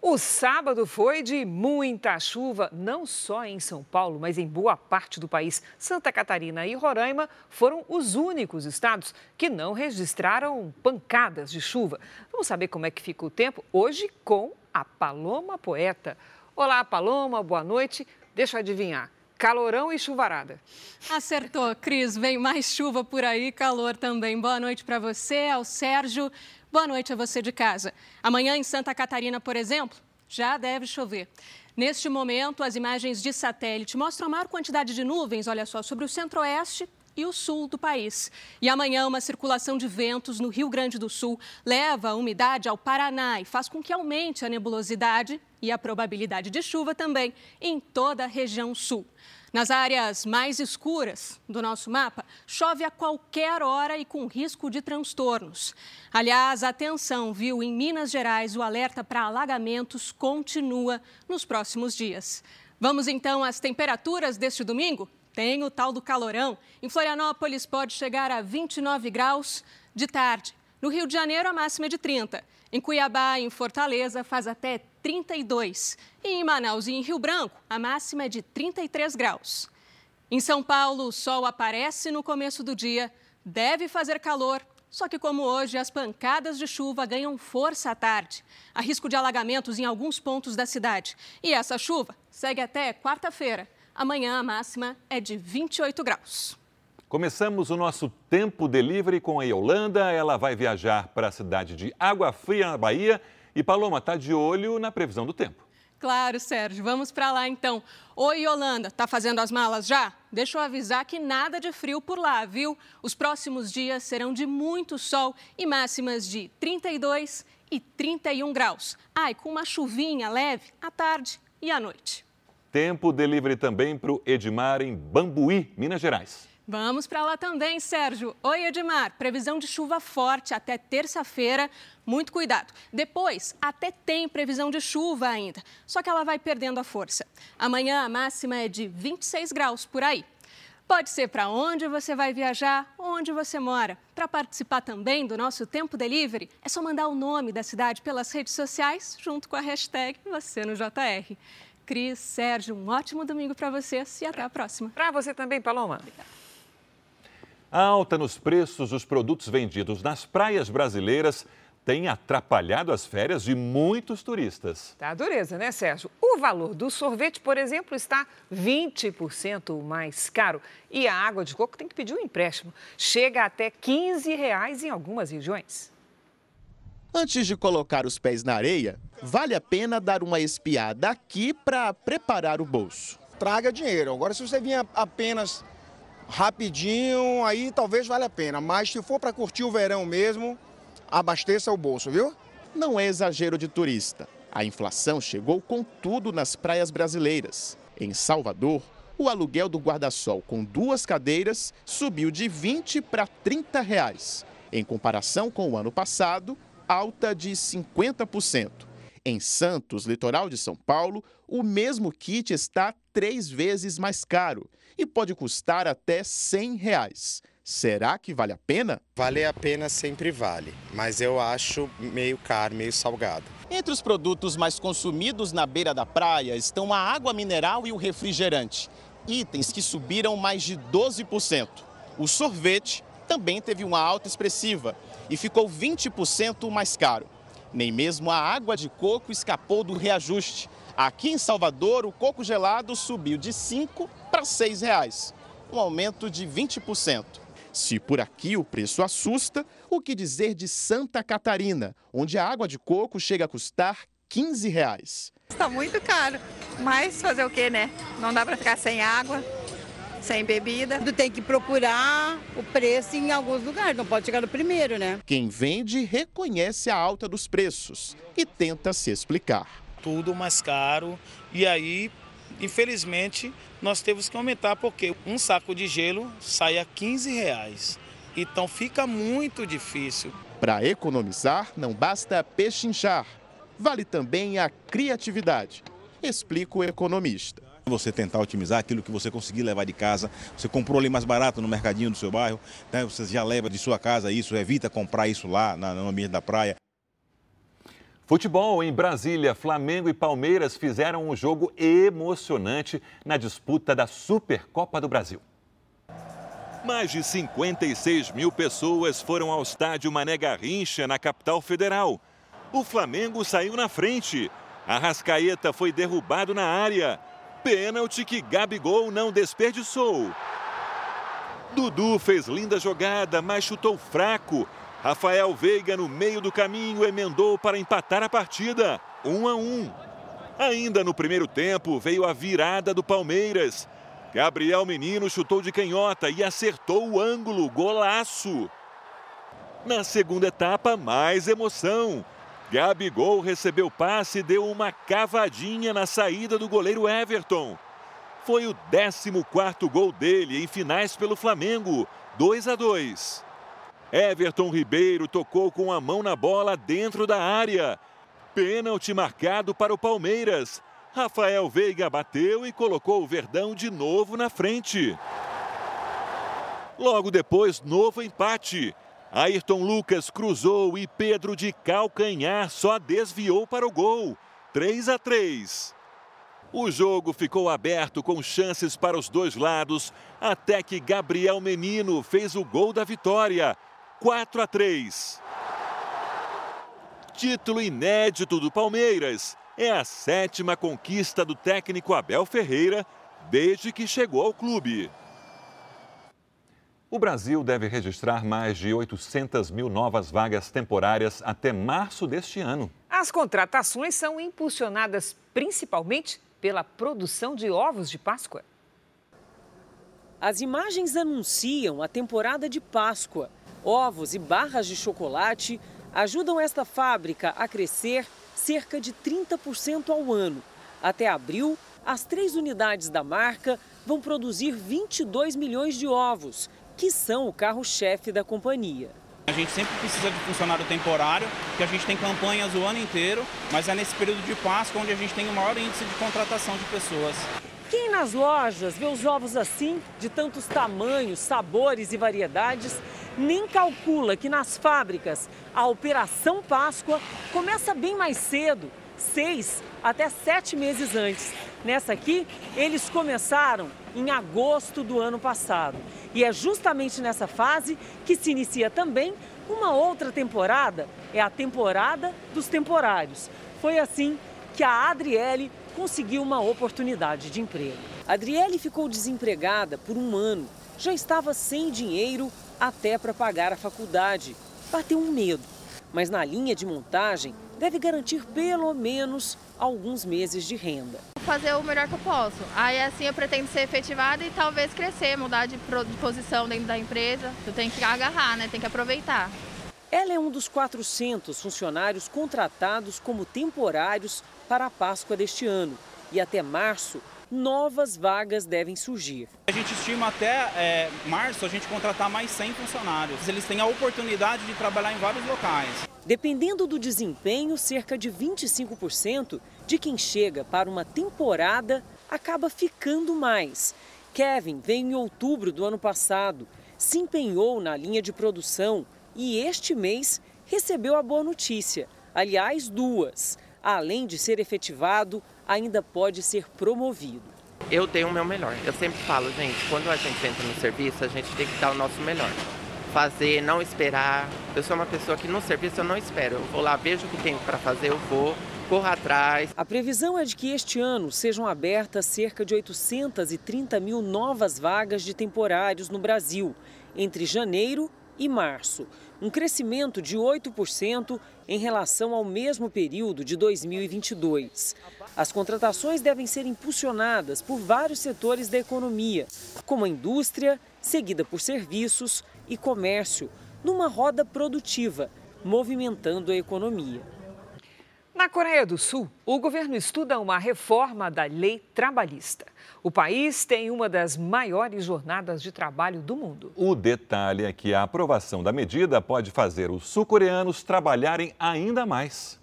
Speaker 1: O sábado foi de muita chuva, não só em São Paulo, mas em boa parte do país. Santa Catarina e Roraima foram os únicos estados que não registraram pancadas de chuva. Vamos saber como é que fica o tempo hoje com a Paloma Poeta. Olá, Paloma, boa noite. Deixa eu adivinhar. Calorão e chuvarada.
Speaker 46: Acertou, Cris. Vem mais chuva por aí, calor também. Boa noite para você, ao Sérgio. Boa noite a você de casa. Amanhã em Santa Catarina, por exemplo, já deve chover. Neste momento, as imagens de satélite mostram a maior quantidade de nuvens, olha só, sobre o centro-oeste e o sul do país. E amanhã, uma circulação de ventos no Rio Grande do Sul leva a umidade ao Paraná e faz com que aumente a nebulosidade e a probabilidade de chuva também em toda a região sul. Nas áreas mais escuras do nosso mapa, chove a qualquer hora e com risco de transtornos. Aliás, atenção, viu? Em Minas Gerais, o alerta para alagamentos continua nos próximos dias. Vamos então às temperaturas deste domingo? Tem o tal do calorão. Em Florianópolis pode chegar a 29 graus de tarde. No Rio de Janeiro, a máxima é de 30. Em Cuiabá e em Fortaleza, faz até 32. E em Manaus e em Rio Branco, a máxima é de 33 graus. Em São Paulo, o sol aparece no começo do dia, deve fazer calor, só que como hoje, as pancadas de chuva ganham força à tarde. Há risco de alagamentos em alguns pontos da cidade. E essa chuva segue até quarta-feira. Amanhã a máxima é de 28 graus.
Speaker 2: Começamos o nosso tempo delivery com a Yolanda. Ela vai viajar para a cidade de Água Fria, na Bahia. E Paloma está de olho na previsão do tempo.
Speaker 46: Claro, Sérgio. Vamos para lá então. Oi, Yolanda, tá fazendo as malas já? Deixa eu avisar que nada de frio por lá, viu? Os próximos dias serão de muito sol e máximas de 32 e 31 graus. Ai, com uma chuvinha leve à tarde e à noite.
Speaker 2: Tempo delivery também para o Edmar em Bambuí, Minas Gerais.
Speaker 46: Vamos para lá também, Sérgio. Oi, Edmar. Previsão de chuva forte até terça-feira. Muito cuidado. Depois, até tem previsão de chuva ainda, só que ela vai perdendo a força. Amanhã a máxima é de 26 graus por aí. Pode ser para onde você vai viajar, onde você mora. Para participar também do nosso Tempo Delivery, é só mandar o nome da cidade pelas redes sociais, junto com a hashtag você no JR. Cris, Sérgio, um ótimo domingo para vocês e até a próxima.
Speaker 1: Para você também, Paloma. Obrigada.
Speaker 2: A alta nos preços dos produtos vendidos nas praias brasileiras tem atrapalhado as férias de muitos turistas.
Speaker 1: Tá dureza, né, Sérgio? O valor do sorvete, por exemplo, está 20% mais caro. E a água de coco tem que pedir um empréstimo. Chega até 15 reais em algumas regiões.
Speaker 47: Antes de colocar os pés na areia, vale a pena dar uma espiada aqui para preparar o bolso.
Speaker 48: traga dinheiro. Agora, se você vier apenas rapidinho, aí talvez valha a pena. Mas se for para curtir o verão mesmo, abasteça o bolso, viu?
Speaker 47: Não é exagero de turista. A inflação chegou com tudo nas praias brasileiras. Em Salvador, o aluguel do guarda-sol com duas cadeiras subiu de 20 para 30 reais. Em comparação com o ano passado, alta de 50%. Em Santos, litoral de São Paulo, o mesmo kit está três vezes mais caro e pode custar até 100 reais. Será que vale a pena?
Speaker 49: Valer a pena sempre vale, mas eu acho meio caro, meio salgado.
Speaker 47: Entre os produtos mais consumidos na beira da praia estão a água mineral e o refrigerante, itens que subiram mais de 12%. O sorvete também teve uma alta expressiva e ficou 20% mais caro. Nem mesmo a água de coco escapou do reajuste. Aqui em Salvador, o coco gelado subiu de 5 para 6 reais, um aumento de 20%. Se por aqui o preço assusta, o que dizer de Santa Catarina, onde a água de coco chega a custar 15 reais.
Speaker 24: Está muito caro, mas fazer o que, né? Não dá para ficar sem água, sem bebida.
Speaker 50: Tu tem que procurar o preço em alguns lugares, não pode chegar no primeiro, né?
Speaker 47: Quem vende reconhece a alta dos preços e tenta se explicar.
Speaker 51: Tudo mais caro e aí, infelizmente, nós temos que aumentar porque um saco de gelo sai a 15 reais. Então fica muito difícil.
Speaker 47: Para economizar, não basta pechinchar. Vale também a criatividade, explica o economista.
Speaker 52: Você tentar otimizar aquilo que você conseguir levar de casa. Você comprou ali mais barato no mercadinho do seu bairro, né? você já leva de sua casa isso, evita comprar isso lá no ambiente da praia.
Speaker 53: Futebol em Brasília, Flamengo e Palmeiras fizeram um jogo emocionante na disputa da Supercopa do Brasil.
Speaker 2: Mais de 56 mil pessoas foram ao estádio Mané Garrincha, na capital federal. O Flamengo saiu na frente. A Rascaeta foi derrubado na área. Pênalti que Gabigol não desperdiçou. Dudu fez linda jogada, mas chutou fraco Rafael Veiga, no meio do caminho, emendou para empatar a partida, 1 a 1. Ainda no primeiro tempo, veio a virada do Palmeiras. Gabriel Menino chutou de canhota e acertou o ângulo, golaço. Na segunda etapa, mais emoção. Gabigol recebeu passe e deu uma cavadinha na saída do goleiro Everton. Foi o 14º gol dele em finais pelo Flamengo, 2 a 2. Everton Ribeiro tocou com a mão na bola dentro da área. Pênalti marcado para o Palmeiras. Rafael Veiga bateu e colocou o Verdão de novo na frente. Logo depois, novo empate. Ayrton Lucas cruzou e Pedro de calcanhar só desviou para o gol. 3 a 3. O jogo ficou aberto com chances para os dois lados, até que Gabriel Menino fez o gol da vitória. 4 a 3. Título inédito do Palmeiras. É a sétima conquista do técnico Abel Ferreira desde que chegou ao clube.
Speaker 53: O Brasil deve registrar mais de 800 mil novas vagas temporárias até março deste ano.
Speaker 1: As contratações são impulsionadas principalmente pela produção de ovos de Páscoa.
Speaker 54: As imagens anunciam a temporada de Páscoa ovos e barras de chocolate ajudam esta fábrica a crescer cerca de 30% ao ano. Até abril, as três unidades da marca vão produzir 22 milhões de ovos, que são o carro-chefe da companhia.
Speaker 6: A gente sempre precisa de funcionário temporário, que a gente tem campanhas o ano inteiro, mas é nesse período de Páscoa onde a gente tem o maior índice de contratação de pessoas.
Speaker 54: Quem nas lojas vê os ovos assim, de tantos tamanhos, sabores e variedades, nem calcula que nas fábricas a Operação Páscoa começa bem mais cedo, seis até sete meses antes. Nessa aqui, eles começaram em agosto do ano passado. E é justamente nessa fase que se inicia também uma outra temporada, é a temporada dos temporários. Foi assim que a Adriele conseguiu uma oportunidade de emprego. Adriele ficou desempregada por um ano, já estava sem dinheiro até para pagar a faculdade. Bateu um medo, mas na linha de montagem deve garantir pelo menos alguns meses de renda.
Speaker 55: Fazer o melhor que eu posso. Aí assim eu pretendo ser efetivada e talvez crescer, mudar de posição dentro da empresa. Tu tem que agarrar, né? Tem que aproveitar.
Speaker 54: Ela é um dos 400 funcionários contratados como temporários para a Páscoa deste ano. E até março, novas vagas devem surgir.
Speaker 56: A gente estima até é, março a gente contratar mais 100 funcionários. Eles têm a oportunidade de trabalhar em vários locais.
Speaker 54: Dependendo do desempenho, cerca de 25% de quem chega para uma temporada acaba ficando mais. Kevin veio em outubro do ano passado, se empenhou na linha de produção e este mês recebeu a boa notícia. Aliás, duas. Além de ser efetivado, ainda pode ser promovido.
Speaker 57: Eu dei o meu melhor. Eu sempre falo, gente, quando a gente entra no serviço, a gente tem que dar o nosso melhor. Fazer, não esperar. Eu sou uma pessoa que no serviço eu não espero. Eu vou lá, vejo o que tem para fazer, eu vou, corro atrás.
Speaker 54: A previsão é de que este ano sejam abertas cerca de 830 mil novas vagas de temporários no Brasil, entre janeiro e março, um crescimento de 8% em relação ao mesmo período de 2022. As contratações devem ser impulsionadas por vários setores da economia, como a indústria, seguida por serviços e comércio, numa roda produtiva, movimentando a economia. Na Coreia do Sul, o governo estuda uma reforma da lei trabalhista. O país tem uma das maiores jornadas de trabalho do mundo.
Speaker 2: O detalhe é que a aprovação da medida pode fazer os sul-coreanos trabalharem ainda mais.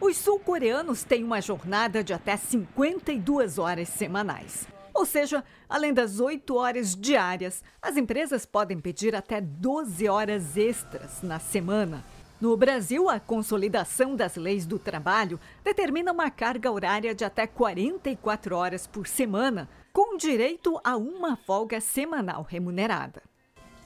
Speaker 58: Os sul-coreanos têm uma jornada de até 52 horas semanais. Ou seja, além das 8 horas diárias, as empresas podem pedir até 12 horas extras na semana. No Brasil, a consolidação das leis do trabalho determina uma carga horária de até 44 horas por semana, com direito a uma folga semanal remunerada.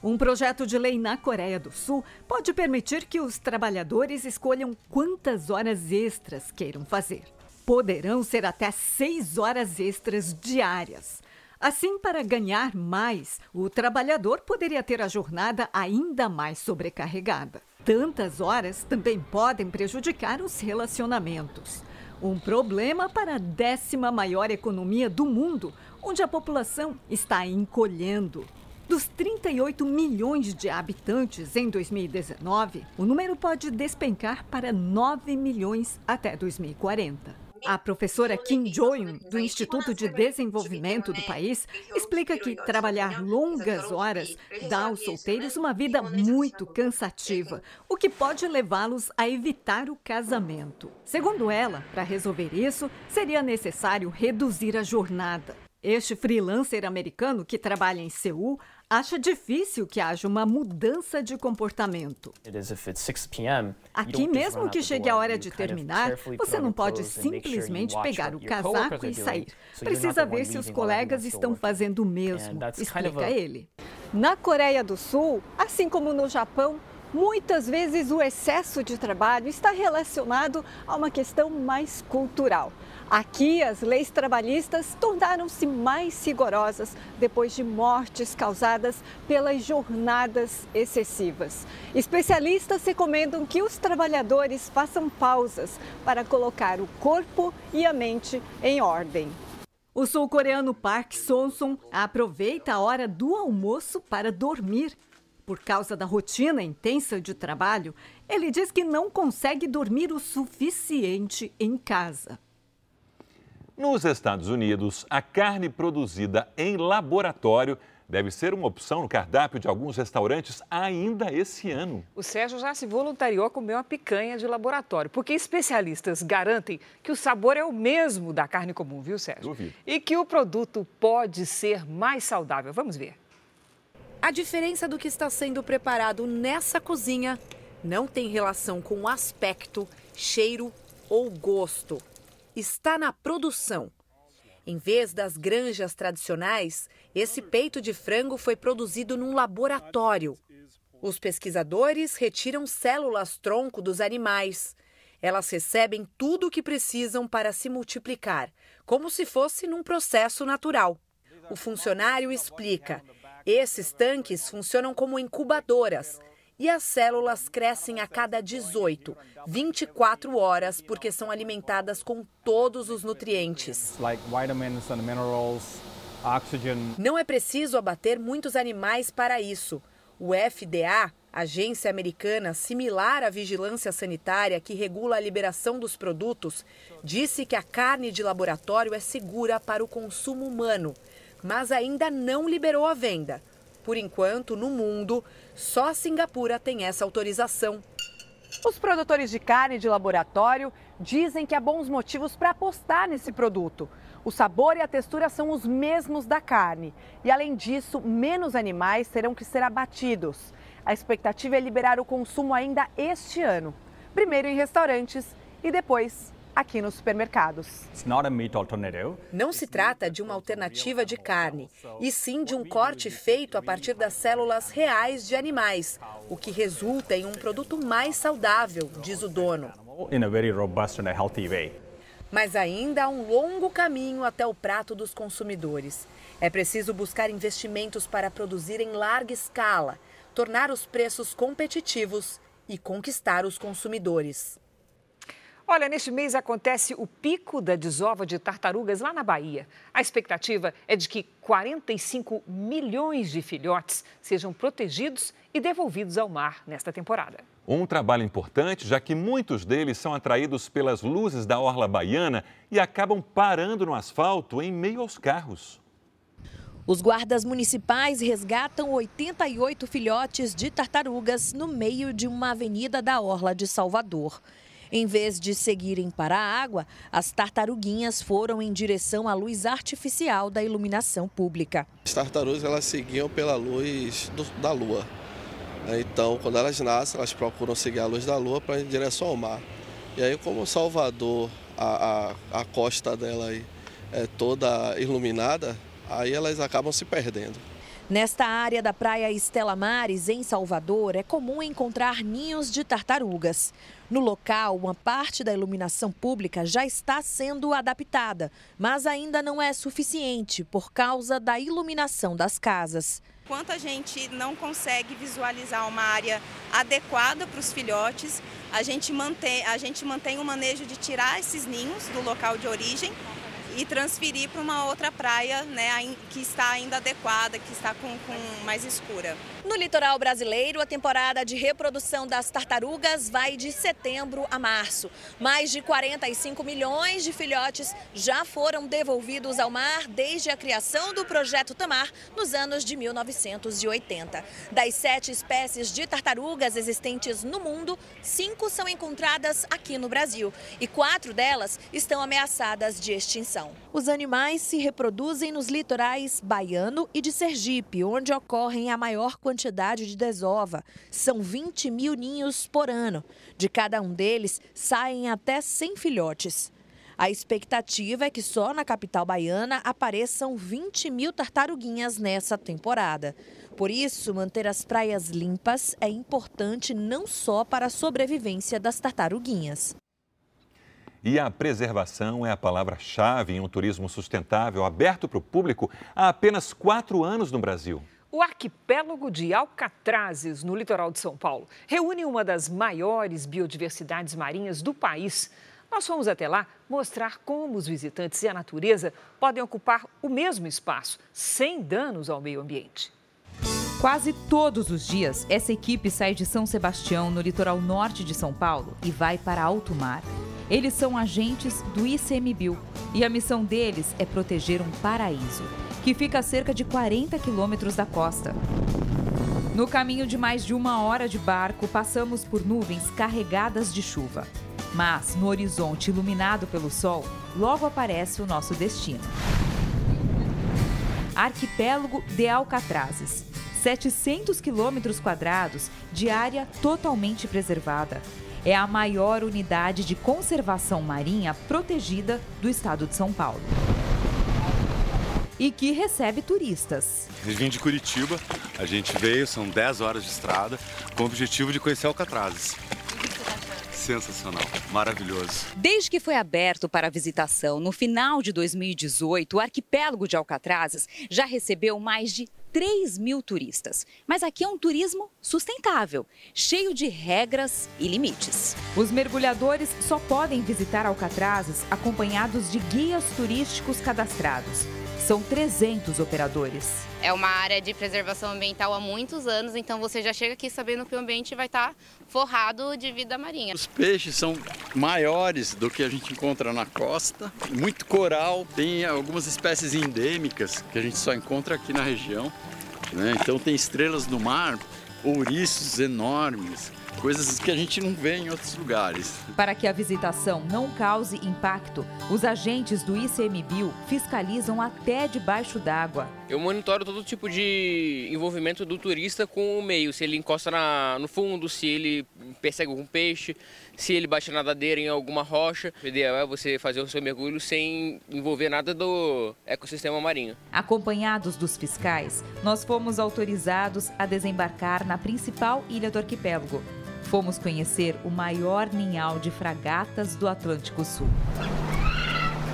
Speaker 58: Um projeto de lei na Coreia do Sul pode permitir que os trabalhadores escolham quantas horas extras queiram fazer. Poderão ser até seis horas extras diárias. Assim, para ganhar mais, o trabalhador poderia ter a jornada ainda mais sobrecarregada. Tantas horas também podem prejudicar os relacionamentos. Um problema para a décima maior economia do mundo, onde a população está encolhendo. Dos 38 milhões de habitantes em 2019, o número pode despencar para 9 milhões até 2040. A professora Kim Jo-yoon, do Instituto de Desenvolvimento do país, explica que trabalhar longas horas dá aos solteiros uma vida muito cansativa, o que pode levá-los a evitar o casamento. Segundo ela, para resolver isso, seria necessário reduzir a jornada. Este freelancer americano que trabalha em Seul acha difícil que haja uma mudança de comportamento. Aqui, mesmo que chegue a hora de terminar, você não pode simplesmente pegar o casaco e sair. Precisa ver se os colegas estão fazendo o mesmo, explica ele. Na Coreia do Sul, assim como no Japão, muitas vezes o excesso de trabalho está relacionado a uma questão mais cultural. Aqui, as leis trabalhistas tornaram-se mais rigorosas depois de mortes causadas pelas jornadas excessivas. Especialistas recomendam que os trabalhadores façam pausas para colocar o corpo e a mente em ordem. O sul-coreano Park Sonson aproveita a hora do almoço para dormir. Por causa da rotina intensa de trabalho, ele diz que não consegue dormir o suficiente em casa.
Speaker 2: Nos Estados Unidos, a carne produzida em laboratório deve ser uma opção no cardápio de alguns restaurantes ainda esse ano.
Speaker 1: O Sérgio já se voluntariou a comer uma picanha de laboratório, porque especialistas garantem que o sabor é o mesmo da carne comum, viu, Sérgio?
Speaker 2: Duvido.
Speaker 1: E que o produto pode ser mais saudável. Vamos ver.
Speaker 59: A diferença do que está sendo preparado nessa cozinha não tem relação com o aspecto, cheiro ou gosto está na produção. Em vez das granjas tradicionais, esse peito de frango foi produzido num laboratório. Os pesquisadores retiram células tronco dos animais. Elas recebem tudo o que precisam para se multiplicar, como se fosse num processo natural. O funcionário explica: esses tanques funcionam como incubadoras
Speaker 32: e as células crescem a cada 18, 24 horas, porque são alimentadas com todos os nutrientes. Não é preciso abater muitos animais para isso. O FDA, agência americana similar à vigilância sanitária que regula a liberação dos produtos, disse que a carne de laboratório é segura para o consumo humano, mas ainda não liberou a venda. Por enquanto, no mundo, só Singapura tem essa autorização. Os produtores de carne de laboratório dizem que há bons motivos para apostar nesse produto. O sabor e a textura são os mesmos da carne. E, além disso, menos animais terão que ser abatidos. A expectativa é liberar o consumo ainda este ano. Primeiro em restaurantes e depois aqui nos supermercados. Não se trata de uma alternativa de carne, e sim de um corte feito a partir das células reais de animais, o que resulta em um produto mais saudável, diz o dono. Mas ainda há um longo caminho até o prato dos consumidores. É preciso buscar investimentos para produzir em larga escala, tornar os preços competitivos e conquistar os consumidores.
Speaker 1: Olha, neste mês acontece o pico da desova de tartarugas lá na Bahia. A expectativa é de que 45 milhões de filhotes sejam protegidos e devolvidos ao mar nesta temporada.
Speaker 2: Um trabalho importante, já que muitos deles são atraídos pelas luzes da orla baiana e acabam parando no asfalto em meio aos carros.
Speaker 60: Os guardas municipais resgatam 88 filhotes de tartarugas no meio de uma avenida da Orla de Salvador. Em vez de seguirem para a água, as tartaruguinhas foram em direção à luz artificial da iluminação pública.
Speaker 52: As tartarugas elas seguiam pela luz do, da lua. Então, quando elas nascem, elas procuram seguir a luz da lua para ir em direção ao mar. E aí, como Salvador, a, a, a costa dela aí é toda iluminada, aí elas acabam se perdendo.
Speaker 60: Nesta área da praia Estela Mares, em Salvador, é comum encontrar ninhos de tartarugas. No local, uma parte da iluminação pública já está sendo adaptada, mas ainda não é suficiente por causa da iluminação das casas.
Speaker 61: Enquanto a gente não consegue visualizar uma área adequada para os filhotes, a gente mantém, a gente mantém o manejo de tirar esses ninhos do local de origem e transferir para uma outra praia né, que está ainda adequada, que está com, com mais escura.
Speaker 60: No litoral brasileiro, a temporada de reprodução das tartarugas vai de setembro a março. Mais de 45 milhões de filhotes já foram devolvidos ao mar desde a criação do projeto Tamar nos anos de 1980. Das sete espécies de tartarugas existentes no mundo, cinco são encontradas aqui no Brasil e quatro delas estão ameaçadas de extinção. Os animais se reproduzem nos litorais baiano e de Sergipe, onde ocorrem a maior quantidade de desova. São 20 mil ninhos por ano. De cada um deles saem até 100 filhotes. A expectativa é que só na capital baiana apareçam 20 mil tartaruguinhas nessa temporada. Por isso, manter as praias limpas é importante não só para a sobrevivência das tartaruguinhas.
Speaker 2: E a preservação é a palavra-chave em um turismo sustentável aberto para o público há apenas quatro anos no Brasil.
Speaker 1: O arquipélago de Alcatrazes, no litoral de São Paulo, reúne uma das maiores biodiversidades marinhas do país. Nós fomos até lá mostrar como os visitantes e a natureza podem ocupar o mesmo espaço, sem danos ao meio ambiente.
Speaker 33: Quase todos os dias, essa equipe sai de São Sebastião, no litoral norte de São Paulo, e vai para alto mar. Eles são agentes do ICMBio e a missão deles é proteger um paraíso, que fica a cerca de 40 quilômetros da costa. No caminho de mais de uma hora de barco, passamos por nuvens carregadas de chuva. Mas, no horizonte iluminado pelo sol, logo aparece o nosso destino. Arquipélago de Alcatrazes. 700 quilômetros quadrados de área totalmente preservada é a maior unidade de conservação marinha protegida do estado de São Paulo. E que recebe turistas.
Speaker 62: A gente vem de Curitiba, a gente veio, são 10 horas de estrada, com o objetivo de conhecer Alcatrazes sensacional, maravilhoso.
Speaker 33: Desde que foi aberto para visitação no final de 2018, o arquipélago de Alcatrazes já recebeu mais de
Speaker 63: 3 mil turistas. Mas aqui é um turismo sustentável, cheio de regras e limites.
Speaker 1: Os mergulhadores só podem visitar Alcatrazes acompanhados de guias turísticos cadastrados. São 300 operadores.
Speaker 64: É uma área de preservação ambiental há muitos anos, então você já chega aqui sabendo que o ambiente vai estar forrado de vida marinha.
Speaker 62: Os peixes são maiores do que a gente encontra na costa, muito coral, tem algumas espécies endêmicas que a gente só encontra aqui na região. Né? Então tem estrelas no mar, ouriços enormes, coisas que a gente não vê em outros lugares.
Speaker 1: Para que a visitação não cause impacto, os agentes do ICMBio fiscalizam até debaixo d'água.
Speaker 61: Eu monitoro todo tipo de envolvimento do turista com o meio, se ele encosta na, no fundo, se ele persegue algum peixe, se ele bate na nadadeira em alguma rocha. O ideal é você fazer o seu mergulho sem envolver nada do ecossistema marinho.
Speaker 1: Acompanhados dos fiscais, nós fomos autorizados a desembarcar na principal ilha do arquipélago. Fomos conhecer o maior ninhal de fragatas do Atlântico Sul.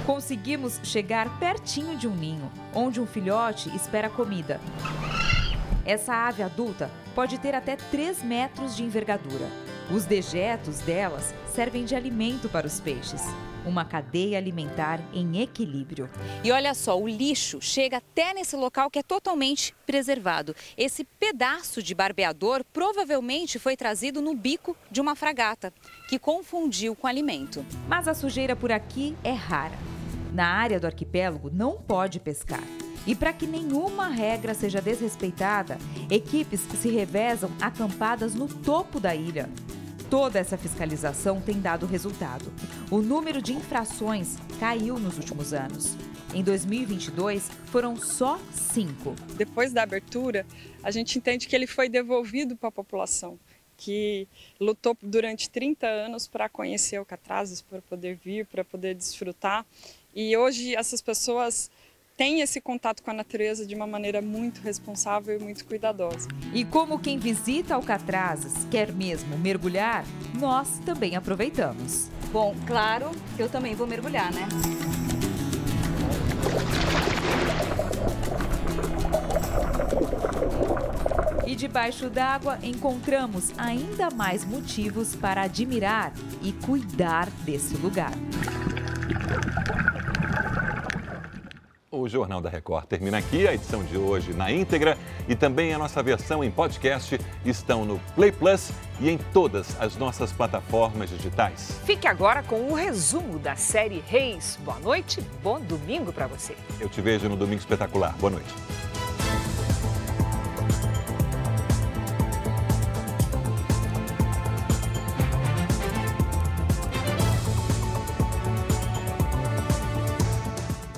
Speaker 1: Conseguimos chegar pertinho de um ninho, onde um filhote espera comida. Essa ave adulta pode ter até 3 metros de envergadura. Os dejetos delas servem de alimento para os peixes. Uma cadeia alimentar em equilíbrio.
Speaker 63: E olha só, o lixo chega até nesse local que é totalmente preservado. Esse pedaço de barbeador provavelmente foi trazido no bico de uma fragata, que confundiu com alimento.
Speaker 1: Mas a sujeira por aqui é rara. Na área do arquipélago não pode pescar. E para que nenhuma regra seja desrespeitada, equipes se revezam acampadas no topo da ilha. Toda essa fiscalização tem dado resultado. O número de infrações caiu nos últimos anos. Em 2022, foram só cinco.
Speaker 65: Depois da abertura, a gente entende que ele foi devolvido para a população, que lutou durante 30 anos para conhecer Alcatrazes, para poder vir, para poder desfrutar. E hoje essas pessoas tem esse contato com a natureza de uma maneira muito responsável e muito cuidadosa.
Speaker 1: E como quem visita Alcatrazes quer mesmo mergulhar, nós também aproveitamos.
Speaker 63: Bom, claro que eu também vou mergulhar, né?
Speaker 1: E debaixo d'água encontramos ainda mais motivos para admirar e cuidar desse lugar.
Speaker 2: O Jornal da Record termina aqui. A edição de hoje na íntegra e também a nossa versão em podcast estão no Play Plus e em todas as nossas plataformas digitais.
Speaker 66: Fique agora com o resumo da série Reis. Boa noite, bom domingo para você.
Speaker 2: Eu te vejo no Domingo Espetacular. Boa noite.